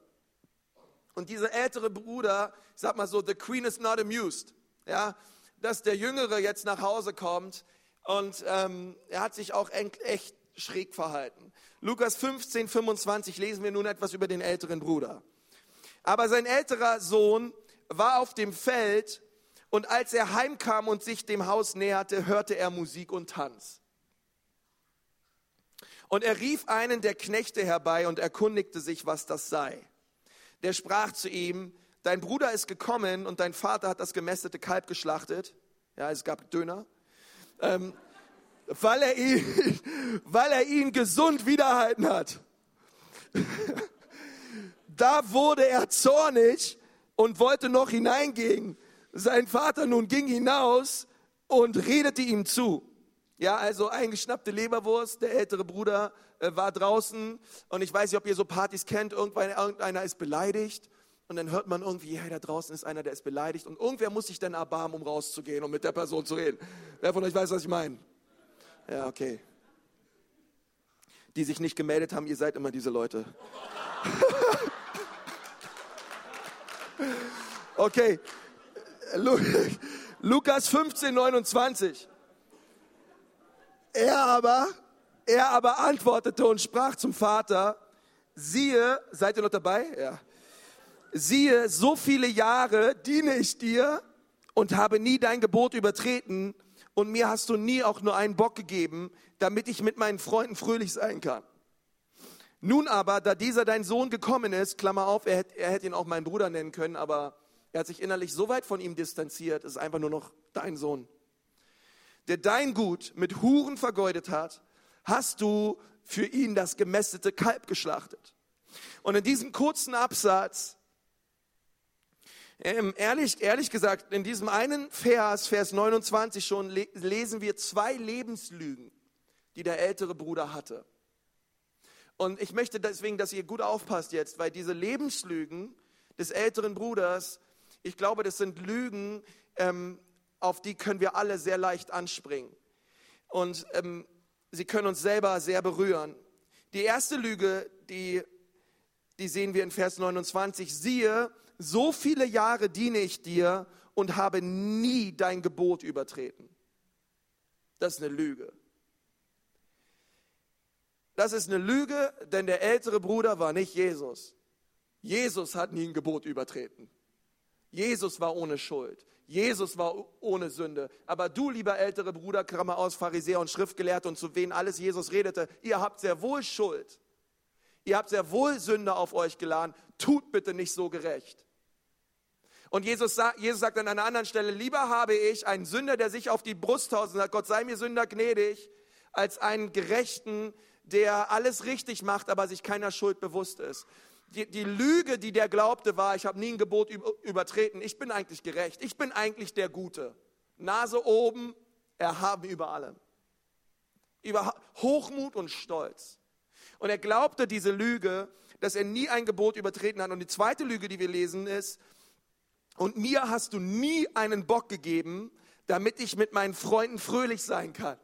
Und dieser ältere Bruder, ich sag mal so, the queen is not amused. Ja, dass der Jüngere jetzt nach Hause kommt und ähm, er hat sich auch echt schräg verhalten. Lukas 15, 25 lesen wir nun etwas über den älteren Bruder. Aber sein älterer Sohn war auf dem Feld und als er heimkam und sich dem Haus näherte, hörte er Musik und Tanz. Und er rief einen der Knechte herbei und erkundigte sich, was das sei. Der sprach zu ihm, dein Bruder ist gekommen und dein Vater hat das gemästete Kalb geschlachtet. Ja, es gab Döner. Ähm, weil, er ihn, weil er ihn gesund wiederhalten hat. da wurde er zornig und wollte noch hineingehen. Sein Vater nun ging hinaus und redete ihm zu. Ja, also eingeschnappte Leberwurst, der ältere Bruder äh, war draußen und ich weiß nicht, ob ihr so Partys kennt, irgendwann, irgendeiner ist beleidigt und dann hört man irgendwie, ja, da draußen ist einer, der ist beleidigt und irgendwer muss sich dann erbarmen, um rauszugehen und mit der Person zu reden. Wer von euch weiß, was ich meine? Ja, okay. Die sich nicht gemeldet haben, ihr seid immer diese Leute. okay. Lukas 15, 29. Er aber, er aber antwortete und sprach zum Vater, siehe, seid ihr noch dabei? Ja. Siehe, so viele Jahre diene ich dir und habe nie dein Gebot übertreten und mir hast du nie auch nur einen Bock gegeben, damit ich mit meinen Freunden fröhlich sein kann. Nun aber, da dieser dein Sohn gekommen ist, Klammer auf, er hätte, er hätte ihn auch meinen Bruder nennen können, aber er hat sich innerlich so weit von ihm distanziert, ist einfach nur noch dein Sohn der dein Gut mit Huren vergeudet hat, hast du für ihn das gemästete Kalb geschlachtet. Und in diesem kurzen Absatz, ähm, ehrlich, ehrlich gesagt, in diesem einen Vers, Vers 29 schon, lesen wir zwei Lebenslügen, die der ältere Bruder hatte. Und ich möchte deswegen, dass ihr gut aufpasst jetzt, weil diese Lebenslügen des älteren Bruders, ich glaube, das sind Lügen, ähm, auf die können wir alle sehr leicht anspringen. Und ähm, sie können uns selber sehr berühren. Die erste Lüge, die, die sehen wir in Vers 29. Siehe, so viele Jahre diene ich dir und habe nie dein Gebot übertreten. Das ist eine Lüge. Das ist eine Lüge, denn der ältere Bruder war nicht Jesus. Jesus hat nie ein Gebot übertreten. Jesus war ohne Schuld. Jesus war ohne Sünde. Aber du, lieber ältere Bruder, Krammer aus, Pharisäer und Schriftgelehrte und zu wen alles Jesus redete, ihr habt sehr wohl Schuld. Ihr habt sehr wohl Sünde auf euch geladen. Tut bitte nicht so gerecht. Und Jesus, sagt, Jesus sagt an einer anderen Stelle, lieber habe ich einen Sünder, der sich auf die Brust haut und sagt, Gott sei mir Sünder gnädig, als einen Gerechten, der alles richtig macht, aber sich keiner Schuld bewusst ist die, die Lüge, die der glaubte, war, ich habe nie ein Gebot übertreten. Ich bin eigentlich gerecht. Ich bin eigentlich der Gute. Nase oben, erhaben über allem. Über Hochmut und Stolz. Und er glaubte diese Lüge, dass er nie ein Gebot übertreten hat. Und die zweite Lüge, die wir lesen, ist, und mir hast du nie einen Bock gegeben, damit ich mit meinen Freunden fröhlich sein kann.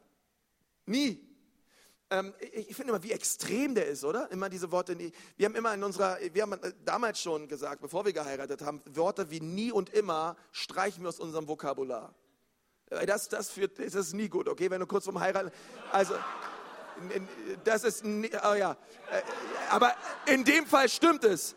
Nie. Ähm, ich finde immer, wie extrem der ist, oder? Immer diese Worte. Wir haben immer in unserer, wir haben äh, damals schon gesagt, bevor wir geheiratet haben, Worte wie nie und immer streichen wir aus unserem Vokabular. Das, das, führt, das ist nie gut, okay? Wenn du kurz vorm Heiraten, also, das ist, oh ja, äh, aber in dem Fall stimmt es.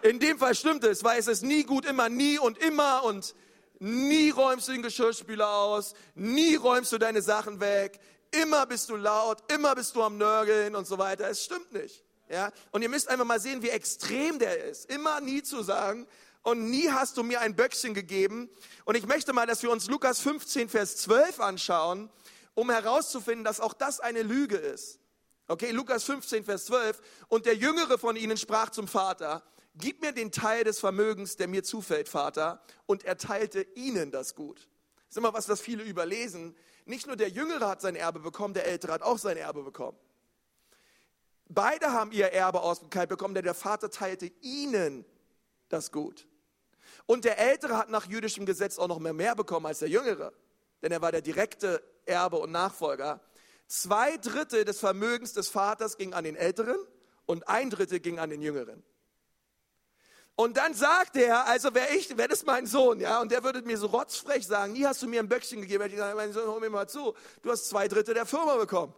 In dem Fall stimmt es, weil es ist nie gut, immer nie und immer und nie räumst du den Geschirrspüler aus, nie räumst du deine Sachen weg, Immer bist du laut, immer bist du am Nörgeln und so weiter. Es stimmt nicht. Ja? Und ihr müsst einfach mal sehen, wie extrem der ist. Immer nie zu sagen, und nie hast du mir ein Böckchen gegeben. Und ich möchte mal, dass wir uns Lukas 15, Vers 12 anschauen, um herauszufinden, dass auch das eine Lüge ist. Okay, Lukas 15, Vers 12. Und der Jüngere von ihnen sprach zum Vater, gib mir den Teil des Vermögens, der mir zufällt, Vater, und erteilte ihnen das Gut. Das ist immer was, was viele überlesen. Nicht nur der Jüngere hat sein Erbe bekommen, der Ältere hat auch sein Erbe bekommen. Beide haben ihr Erbe ausgekeilt bekommen, denn der Vater teilte ihnen das Gut. Und der Ältere hat nach jüdischem Gesetz auch noch mehr, mehr bekommen als der Jüngere, denn er war der direkte Erbe und Nachfolger. Zwei Drittel des Vermögens des Vaters ging an den Älteren und ein Drittel ging an den Jüngeren. Und dann sagt er, also wäre ich, wäre das mein Sohn, ja, und der würde mir so rotzfrech sagen, nie hast du mir ein Böckchen gegeben, hätte ich gesagt, mein Sohn, hol mir mal zu, du hast zwei Drittel der Firma bekommen.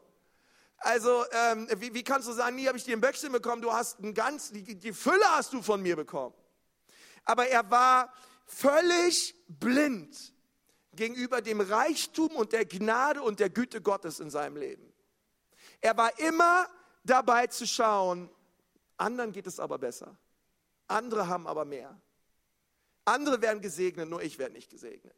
Also, ähm, wie, wie, kannst du sagen, nie habe ich dir ein Böckchen bekommen, du hast ein ganz, die, die Fülle hast du von mir bekommen. Aber er war völlig blind gegenüber dem Reichtum und der Gnade und der Güte Gottes in seinem Leben. Er war immer dabei zu schauen, anderen geht es aber besser. Andere haben aber mehr. Andere werden gesegnet, nur ich werde nicht gesegnet.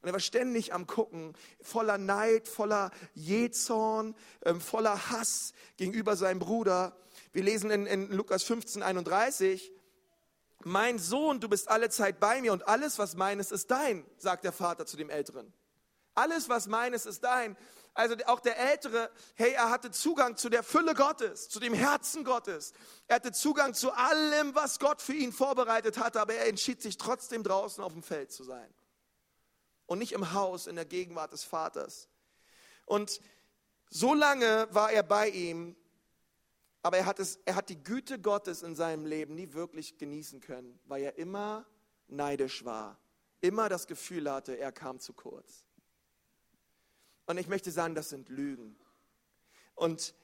Und er war ständig am Gucken, voller Neid, voller Jezorn, ähm, voller Hass gegenüber seinem Bruder. Wir lesen in, in Lukas 15, 31, mein Sohn, du bist alle Zeit bei mir und alles, was meines, ist dein, sagt der Vater zu dem Älteren. Alles, was meines, ist dein. Also auch der Ältere, hey, er hatte Zugang zu der Fülle Gottes, zu dem Herzen Gottes. Er hatte Zugang zu allem, was Gott für ihn vorbereitet hatte, aber er entschied sich trotzdem draußen auf dem Feld zu sein. Und nicht im Haus, in der Gegenwart des Vaters. Und so lange war er bei ihm, aber er hat, es, er hat die Güte Gottes in seinem Leben nie wirklich genießen können, weil er immer neidisch war, immer das Gefühl hatte, er kam zu kurz. Und ich möchte sagen, das sind Lügen. Und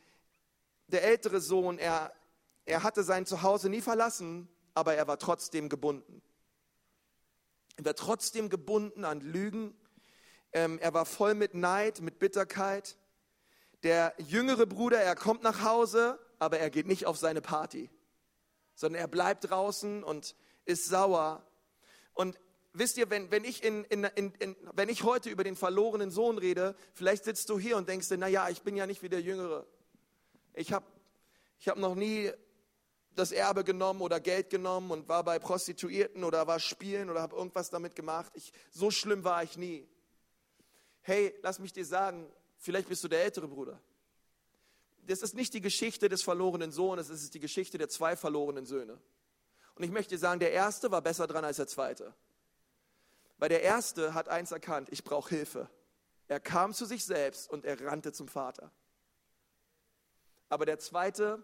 der ältere Sohn, er, er hatte sein Zuhause nie verlassen, aber er war trotzdem gebunden. Er war trotzdem gebunden an Lügen. Ähm, er war voll mit Neid, mit Bitterkeit. Der jüngere Bruder, er kommt nach Hause, aber er geht nicht auf seine Party, sondern er bleibt draußen und ist sauer. Und wisst ihr, wenn, wenn, ich in, in, in, wenn ich heute über den verlorenen Sohn rede, vielleicht sitzt du hier und denkst dir, naja, ich bin ja nicht wie der Jüngere. Ich habe ich hab noch nie das Erbe genommen oder Geld genommen und war bei Prostituierten oder war spielen oder habe irgendwas damit gemacht. Ich, so schlimm war ich nie. Hey, lass mich dir sagen, vielleicht bist du der ältere Bruder das ist nicht die Geschichte des verlorenen Sohnes, es ist die Geschichte der zwei verlorenen Söhne. Und ich möchte sagen, der erste war besser dran als der zweite. Weil der erste hat eins erkannt, ich brauche Hilfe. Er kam zu sich selbst und er rannte zum Vater. Aber der zweite,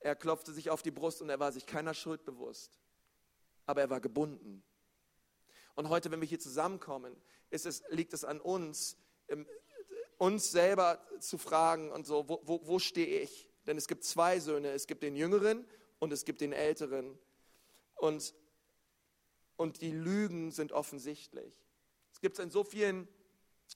er klopfte sich auf die Brust und er war sich keiner Schuld bewusst. Aber er war gebunden. Und heute, wenn wir hier zusammenkommen, es, liegt es an uns, uns selber zu fragen und so, wo, wo, wo stehe ich? Denn es gibt zwei Söhne, es gibt den Jüngeren und es gibt den Älteren. Und, und die Lügen sind offensichtlich. Es gibt es in so vielen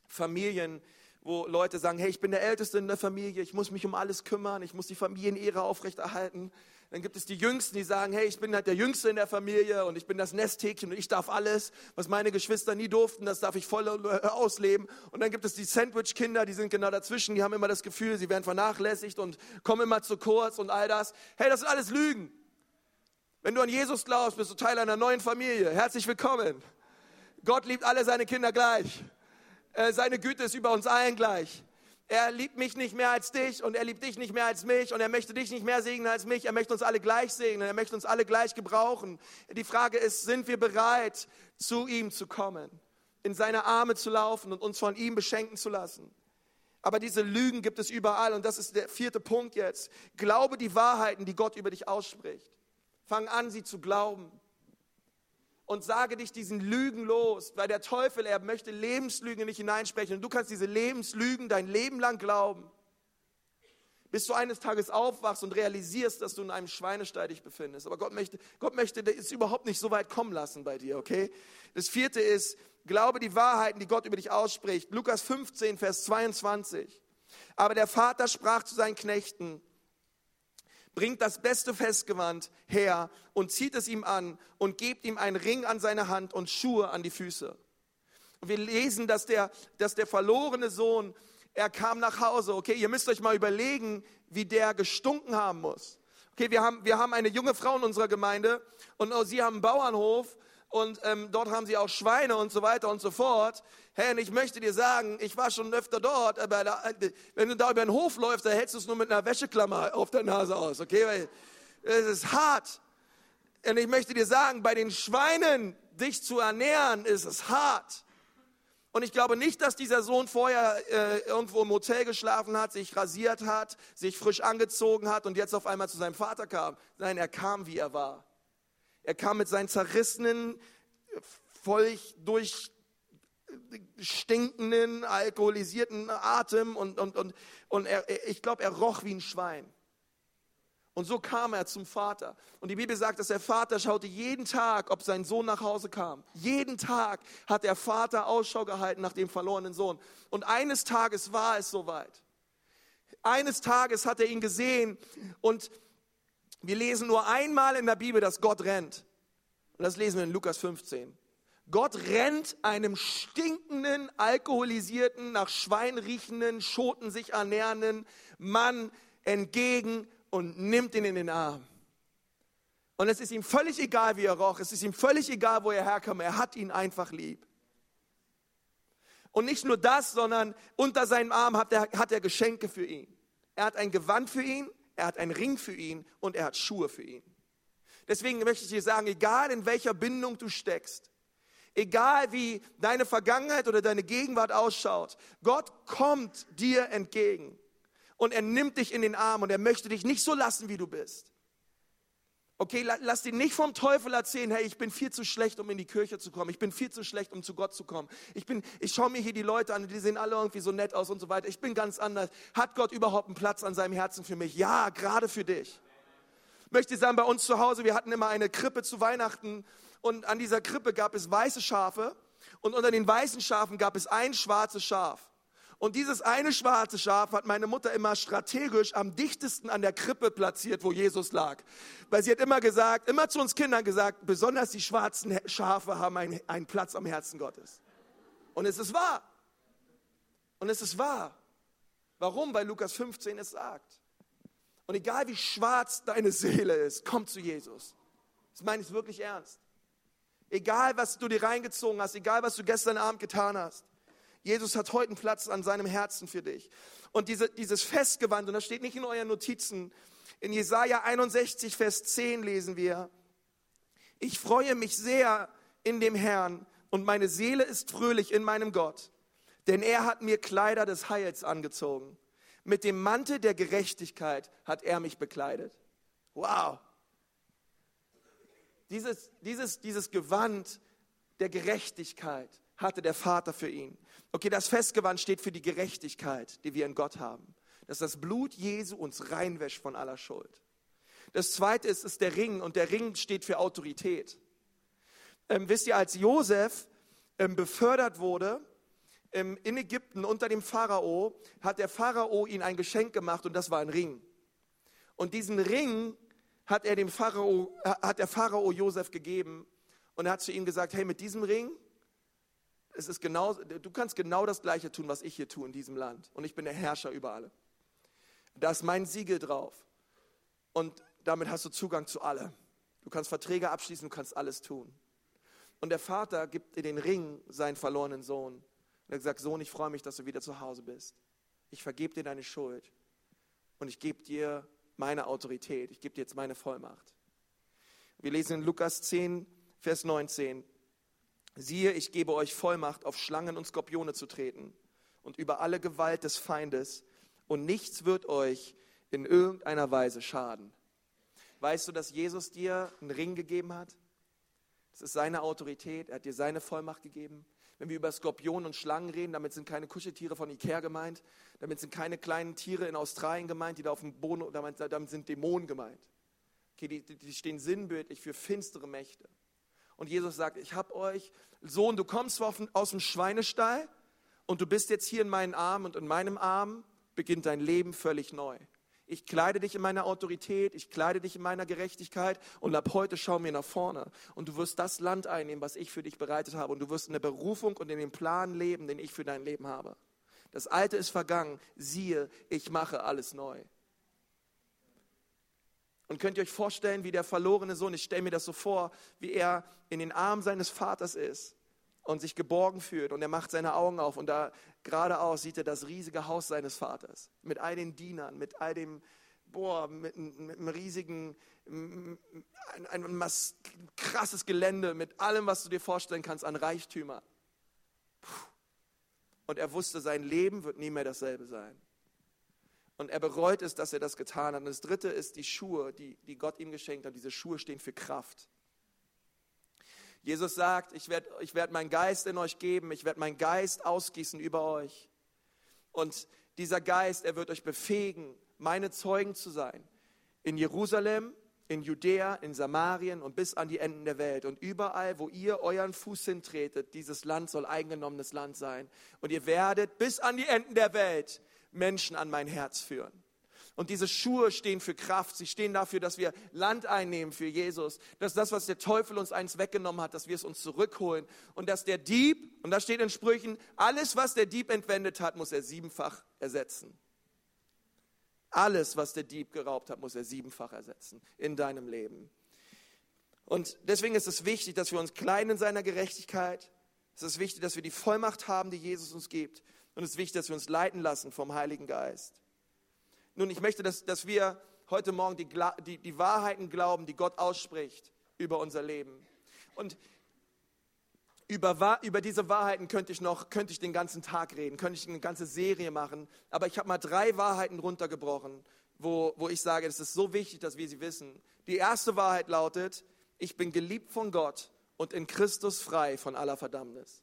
Familien, wo Leute sagen, hey, ich bin der Älteste in der Familie, ich muss mich um alles kümmern, ich muss die Familienehre aufrechterhalten. Dann gibt es die Jüngsten, die sagen, hey, ich bin halt der Jüngste in der Familie und ich bin das Nesthäkchen und ich darf alles, was meine Geschwister nie durften, das darf ich voll ausleben. Und dann gibt es die Sandwich-Kinder, die sind genau dazwischen, die haben immer das Gefühl, sie werden vernachlässigt und kommen immer zu kurz und all das. Hey, das sind alles Lügen. Wenn du an Jesus glaubst, bist du Teil einer neuen Familie. Herzlich willkommen. Gott liebt alle seine Kinder gleich. Äh, seine Güte ist über uns allen gleich. Er liebt mich nicht mehr als dich und er liebt dich nicht mehr als mich und er möchte dich nicht mehr segnen als mich. Er möchte uns alle gleich segnen, er möchte uns alle gleich gebrauchen. Die Frage ist, sind wir bereit, zu ihm zu kommen, in seine Arme zu laufen und uns von ihm beschenken zu lassen? Aber diese Lügen gibt es überall und das ist der vierte Punkt jetzt. Glaube die Wahrheiten, die Gott über dich ausspricht. Fang an, sie zu glauben und sage dich diesen Lügen los, weil der Teufel, er möchte Lebenslügen nicht hineinsprechen und du kannst diese Lebenslügen dein Leben lang glauben, bis du eines Tages aufwachst und realisierst, dass du in einem Schweinestall dich befindest. Aber Gott möchte, Gott möchte es überhaupt nicht so weit kommen lassen bei dir, okay? Das vierte ist, glaube die Wahrheiten, die Gott über dich ausspricht. Lukas 15, Vers 22. Aber der Vater sprach zu seinen Knechten, bringt das beste Festgewand her und zieht es ihm an und gebt ihm einen Ring an seine Hand und Schuhe an die Füße. Und wir lesen, dass der, dass der verlorene Sohn, er kam nach Hause. Okay, ihr müsst euch mal überlegen, wie der gestunken haben muss. Okay, wir haben, wir haben eine junge Frau in unserer Gemeinde und sie haben einen Bauernhof und ähm, dort haben sie auch Schweine und so weiter und so fort. Hey, und ich möchte dir sagen, ich war schon öfter dort, aber da, wenn du da über den Hof läufst, da hältst du es nur mit einer Wäscheklammer auf der Nase aus, okay? Weil es ist hart. Und ich möchte dir sagen, bei den Schweinen dich zu ernähren, ist es hart. Und ich glaube nicht, dass dieser Sohn vorher äh, irgendwo im Hotel geschlafen hat, sich rasiert hat, sich frisch angezogen hat und jetzt auf einmal zu seinem Vater kam. Nein, er kam, wie er war. Er kam mit seinen zerrissenen, völlig durch stinkenden, alkoholisierten Atem und, und, und, und er, ich glaube, er roch wie ein Schwein. Und so kam er zum Vater. Und die Bibel sagt, dass der Vater schaute jeden Tag, ob sein Sohn nach Hause kam. Jeden Tag hat der Vater Ausschau gehalten nach dem verlorenen Sohn. Und eines Tages war es soweit. Eines Tages hat er ihn gesehen und wir lesen nur einmal in der Bibel, dass Gott rennt. Und das lesen wir in Lukas 15. Gott rennt einem stinkenden, alkoholisierten, nach Schwein riechenden, Schoten sich ernährenden Mann entgegen und nimmt ihn in den Arm. Und es ist ihm völlig egal, wie er roch. Es ist ihm völlig egal, wo er herkam. Er hat ihn einfach lieb. Und nicht nur das, sondern unter seinem Arm hat er, hat er Geschenke für ihn. Er hat ein Gewand für ihn, er hat einen Ring für ihn und er hat Schuhe für ihn. Deswegen möchte ich dir sagen, egal in welcher Bindung du steckst, egal wie deine Vergangenheit oder deine Gegenwart ausschaut, Gott kommt dir entgegen und er nimmt dich in den Arm und er möchte dich nicht so lassen, wie du bist. Okay, lass dir nicht vom Teufel erzählen, hey, ich bin viel zu schlecht, um in die Kirche zu kommen. Ich bin viel zu schlecht, um zu Gott zu kommen. Ich, ich schaue mir hier die Leute an, die sehen alle irgendwie so nett aus und so weiter. Ich bin ganz anders. Hat Gott überhaupt einen Platz an seinem Herzen für mich? Ja, gerade für dich. Ich möchte sagen, bei uns zu Hause, wir hatten immer eine Krippe zu Weihnachten und an dieser Krippe gab es weiße Schafe und unter den weißen Schafen gab es ein schwarzes Schaf. Und dieses eine schwarze Schaf hat meine Mutter immer strategisch am dichtesten an der Krippe platziert, wo Jesus lag. Weil sie hat immer gesagt, immer zu uns Kindern gesagt, besonders die schwarzen Schafe haben einen, einen Platz am Herzen Gottes. Und es ist wahr. Und es ist wahr. Warum? Weil Lukas 15 es sagt. Und egal wie schwarz deine Seele ist, komm zu Jesus. Das meine ich wirklich ernst. Egal, was du dir reingezogen hast, egal, was du gestern Abend getan hast. Jesus hat heute einen Platz an seinem Herzen für dich. Und diese, dieses Festgewand, und das steht nicht in euren Notizen, in Jesaja 61, Vers 10 lesen wir, ich freue mich sehr in dem Herrn und meine Seele ist fröhlich in meinem Gott, denn er hat mir Kleider des Heils angezogen. Mit dem Mantel der Gerechtigkeit hat er mich bekleidet. Wow. Dieses, dieses, dieses Gewand der Gerechtigkeit hatte der Vater für ihn. Okay, das Festgewand steht für die Gerechtigkeit, die wir in Gott haben. Dass das Blut Jesu uns reinwäscht von aller Schuld. Das zweite ist, ist der Ring und der Ring steht für Autorität. Ähm, wisst ihr, als Josef ähm, befördert wurde ähm, in Ägypten unter dem Pharao, hat der Pharao ihm ein Geschenk gemacht und das war ein Ring. Und diesen Ring hat er dem Pharao, hat der Pharao Josef gegeben und er hat zu ihm gesagt, hey, mit diesem Ring es ist genau, du kannst genau das Gleiche tun, was ich hier tue in diesem Land. Und ich bin der Herrscher über alle. Da ist mein Siegel drauf. Und damit hast du Zugang zu allem. Du kannst Verträge abschließen, du kannst alles tun. Und der Vater gibt in den Ring seinen verlorenen Sohn. Und er sagt, Sohn, ich freue mich, dass du wieder zu Hause bist. Ich vergebe dir deine Schuld. Und ich gebe dir meine Autorität. Ich gebe dir jetzt meine Vollmacht. Wir lesen in Lukas 10, Vers 19. Siehe, ich gebe euch Vollmacht, auf Schlangen und Skorpione zu treten und über alle Gewalt des Feindes, und nichts wird euch in irgendeiner Weise schaden. Weißt du, dass Jesus dir einen Ring gegeben hat? Das ist seine Autorität, er hat dir seine Vollmacht gegeben. Wenn wir über Skorpionen und Schlangen reden, damit sind keine Kuscheltiere von Ikea gemeint, damit sind keine kleinen Tiere in Australien gemeint, die da auf dem Boden, damit, sind Dämonen gemeint. Okay, die, die stehen sinnbildlich für finstere Mächte. Und Jesus sagt, ich habe euch, Sohn, du kommst aus dem Schweinestall und du bist jetzt hier in meinen Armen und in meinem Arm beginnt dein Leben völlig neu. Ich kleide dich in meiner Autorität, ich kleide dich in meiner Gerechtigkeit und ab heute schau mir nach vorne. Und du wirst das Land einnehmen, was ich für dich bereitet habe. Und du wirst in der Berufung und in dem Plan leben, den ich für dein Leben habe. Das Alte ist vergangen. Siehe, ich mache alles neu. Und könnt ihr euch vorstellen, wie der verlorene Sohn, ich stelle mir das so vor, wie er in den Armen seines Vaters ist und sich geborgen fühlt und er macht seine Augen auf und da geradeaus sieht er das riesige Haus seines Vaters mit all den Dienern, mit all dem, boah, mit, mit einem riesigen, ein, ein, krasses Gelände, mit allem, was du dir vorstellen kannst an Reichtümern. Und er wusste, sein Leben wird nie mehr dasselbe sein. Und er bereut es, dass er das getan hat. Und das dritte ist die Schuhe, die, die Gott ihm geschenkt hat. Diese Schuhe stehen für Kraft. Jesus sagt, ich werde ich werd meinen Geist in euch geben, ich werde meinen Geist ausgießen über euch. Und dieser Geist, er wird euch befähigen, meine Zeugen zu sein. In Jerusalem, in Judäa, in Samarien und bis an die Enden der Welt. Und überall, wo ihr euren Fuß hintretet, dieses Land soll eingenommenes Land sein. Und ihr werdet bis an die Enden der Welt Menschen an mein Herz führen. Und diese Schuhe stehen für Kraft. Sie stehen dafür, dass wir Land einnehmen für Jesus. Dass das, was der Teufel uns eins weggenommen hat, dass wir es uns zurückholen. Und dass der Dieb, und da steht in Sprüchen, alles, was der Dieb entwendet hat, muss er siebenfach ersetzen. Alles, was der Dieb geraubt hat, muss er siebenfach ersetzen in deinem Leben. Und deswegen ist es wichtig, dass wir uns kleiden in seiner Gerechtigkeit, Es ist wichtig, dass wir die Vollmacht haben, die Jesus uns gibt. Und es ist wichtig, dass wir uns leiten lassen vom Heiligen Geist. Nun, ich möchte, dass, dass wir heute Morgen die, die, die Wahrheiten glauben, die Gott ausspricht über unser Leben. Und über, über diese Wahrheiten könnte ich noch, könnte ich den ganzen Tag reden, könnte ich eine ganze Serie machen. Aber ich habe mal drei Wahrheiten runtergebrochen, wo, wo ich sage, es ist so wichtig, dass wir sie wissen. Die erste Wahrheit lautet, ich bin geliebt von Gott und in Christus frei von aller Verdammnis.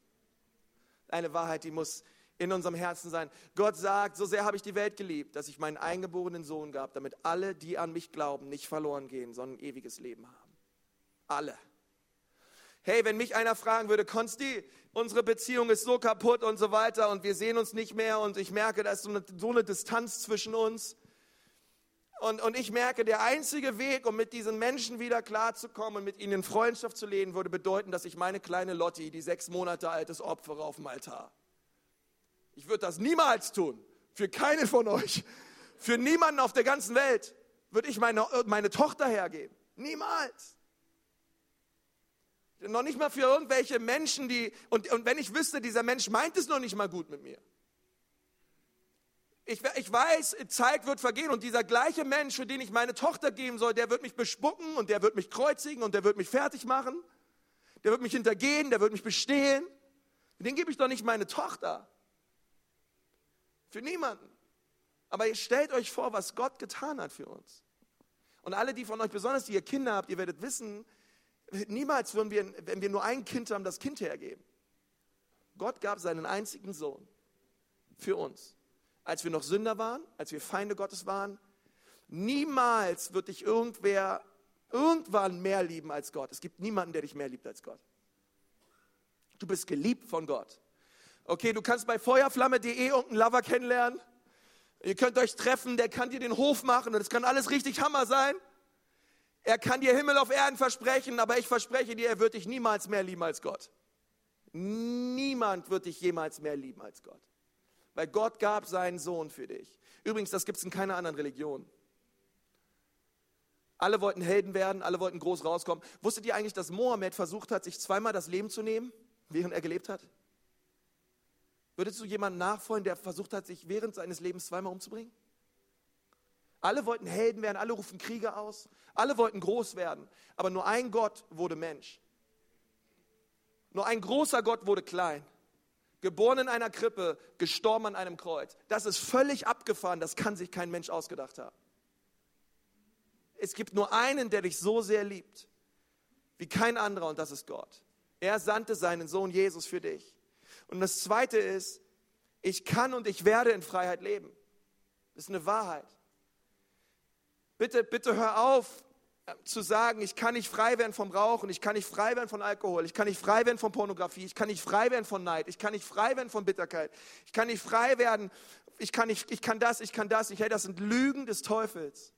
Eine Wahrheit, die muss in unserem Herzen sein. Gott sagt, so sehr habe ich die Welt geliebt, dass ich meinen eingeborenen Sohn gab, damit alle, die an mich glauben, nicht verloren gehen, sondern ein ewiges Leben haben. Alle. Hey, wenn mich einer fragen würde, Konsti, unsere Beziehung ist so kaputt und so weiter und wir sehen uns nicht mehr und ich merke, da ist so eine, so eine Distanz zwischen uns. Und, und ich merke, der einzige Weg, um mit diesen Menschen wieder klarzukommen und mit ihnen in Freundschaft zu leben, würde bedeuten, dass ich meine kleine Lotti, die sechs Monate altes opfere auf dem Altar. Ich würde das niemals tun. Für keinen von euch. Für niemanden auf der ganzen Welt würde ich meine, meine Tochter hergeben. Niemals. Noch nicht mal für irgendwelche Menschen, die, und, und wenn ich wüsste, dieser Mensch meint es noch nicht mal gut mit mir. Ich, ich weiß, Zeit wird vergehen und dieser gleiche Mensch, für den ich meine Tochter geben soll, der wird mich bespucken und der wird mich kreuzigen und der wird mich fertig machen. Der wird mich hintergehen, der wird mich bestehlen. Den gebe ich doch nicht meine Tochter. Für niemanden. Aber ihr stellt euch vor, was Gott getan hat für uns. Und alle, die von euch, besonders die ihr Kinder habt, ihr werdet wissen, niemals würden wir, wenn wir nur ein Kind haben, das Kind hergeben. Gott gab seinen einzigen Sohn für uns als wir noch Sünder waren, als wir Feinde Gottes waren. Niemals wird dich irgendwer irgendwann mehr lieben als Gott. Es gibt niemanden, der dich mehr liebt als Gott. Du bist geliebt von Gott. Okay, du kannst bei feuerflamme.de irgendeinen Lover kennenlernen. Ihr könnt euch treffen, der kann dir den Hof machen und es kann alles richtig Hammer sein. Er kann dir Himmel auf Erden versprechen, aber ich verspreche dir, er wird dich niemals mehr lieben als Gott. Niemand wird dich jemals mehr lieben als Gott weil Gott gab seinen Sohn für dich. Übrigens, das gibt es in keiner anderen Religion. Alle wollten Helden werden, alle wollten groß rauskommen. Wusstet ihr eigentlich, dass Mohammed versucht hat, sich zweimal das Leben zu nehmen, während er gelebt hat? Würdest du jemanden nachfolgen, der versucht hat, sich während seines Lebens zweimal umzubringen? Alle wollten Helden werden, alle rufen Kriege aus, alle wollten groß werden, aber nur ein Gott wurde Mensch. Nur ein großer Gott wurde klein geboren in einer Krippe, gestorben an einem Kreuz. Das ist völlig abgefahren, das kann sich kein Mensch ausgedacht haben. Es gibt nur einen, der dich so sehr liebt, wie kein anderer, und das ist Gott. Er sandte seinen Sohn Jesus für dich. Und das Zweite ist, ich kann und ich werde in Freiheit leben. Das ist eine Wahrheit. Bitte, bitte hör auf, zu sagen, ich kann nicht frei werden vom Rauchen, ich kann nicht frei werden von Alkohol, ich kann nicht frei werden von Pornografie, ich kann nicht frei werden von Neid, ich kann nicht frei werden von Bitterkeit, ich kann nicht frei werden, ich kann, nicht, ich kann das, ich kann das, ich, hey, das sind Lügen des Teufels.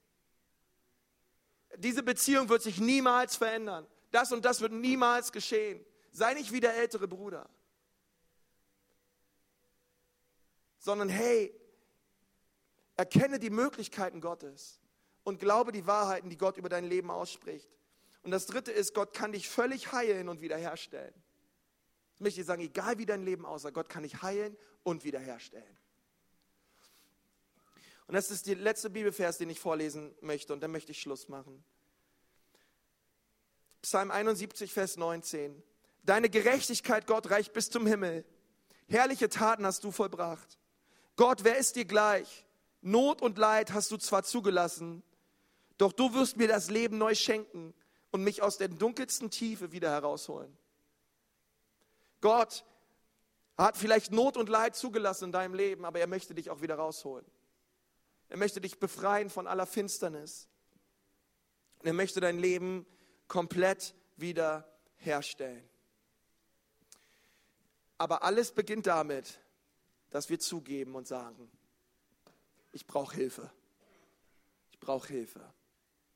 Diese Beziehung wird sich niemals verändern. Das und das wird niemals geschehen. Sei nicht wie der ältere Bruder. Sondern hey, erkenne die Möglichkeiten Gottes und glaube die Wahrheiten, die Gott über dein Leben ausspricht. Und das dritte ist, Gott kann dich völlig heilen und wiederherstellen. Ich möchte dir sagen, egal wie dein Leben aussah, Gott kann dich heilen und wiederherstellen. Und das ist der letzte Bibelvers, den ich vorlesen möchte, und dann möchte ich Schluss machen. Psalm 71, Vers 19. Deine Gerechtigkeit, Gott, reicht bis zum Himmel. Herrliche Taten hast du vollbracht. Gott, wer ist dir gleich? Not und Leid hast du zwar zugelassen, doch du wirst mir das Leben neu schenken und mich aus der dunkelsten Tiefe wieder herausholen. Gott hat vielleicht Not und Leid zugelassen in deinem Leben, aber er möchte dich auch wieder rausholen. Er möchte dich befreien von aller Finsternis. er möchte dein Leben komplett wieder herstellen. Aber alles beginnt damit, dass wir zugeben und sagen, ich brauche Hilfe. Ich brauche Hilfe.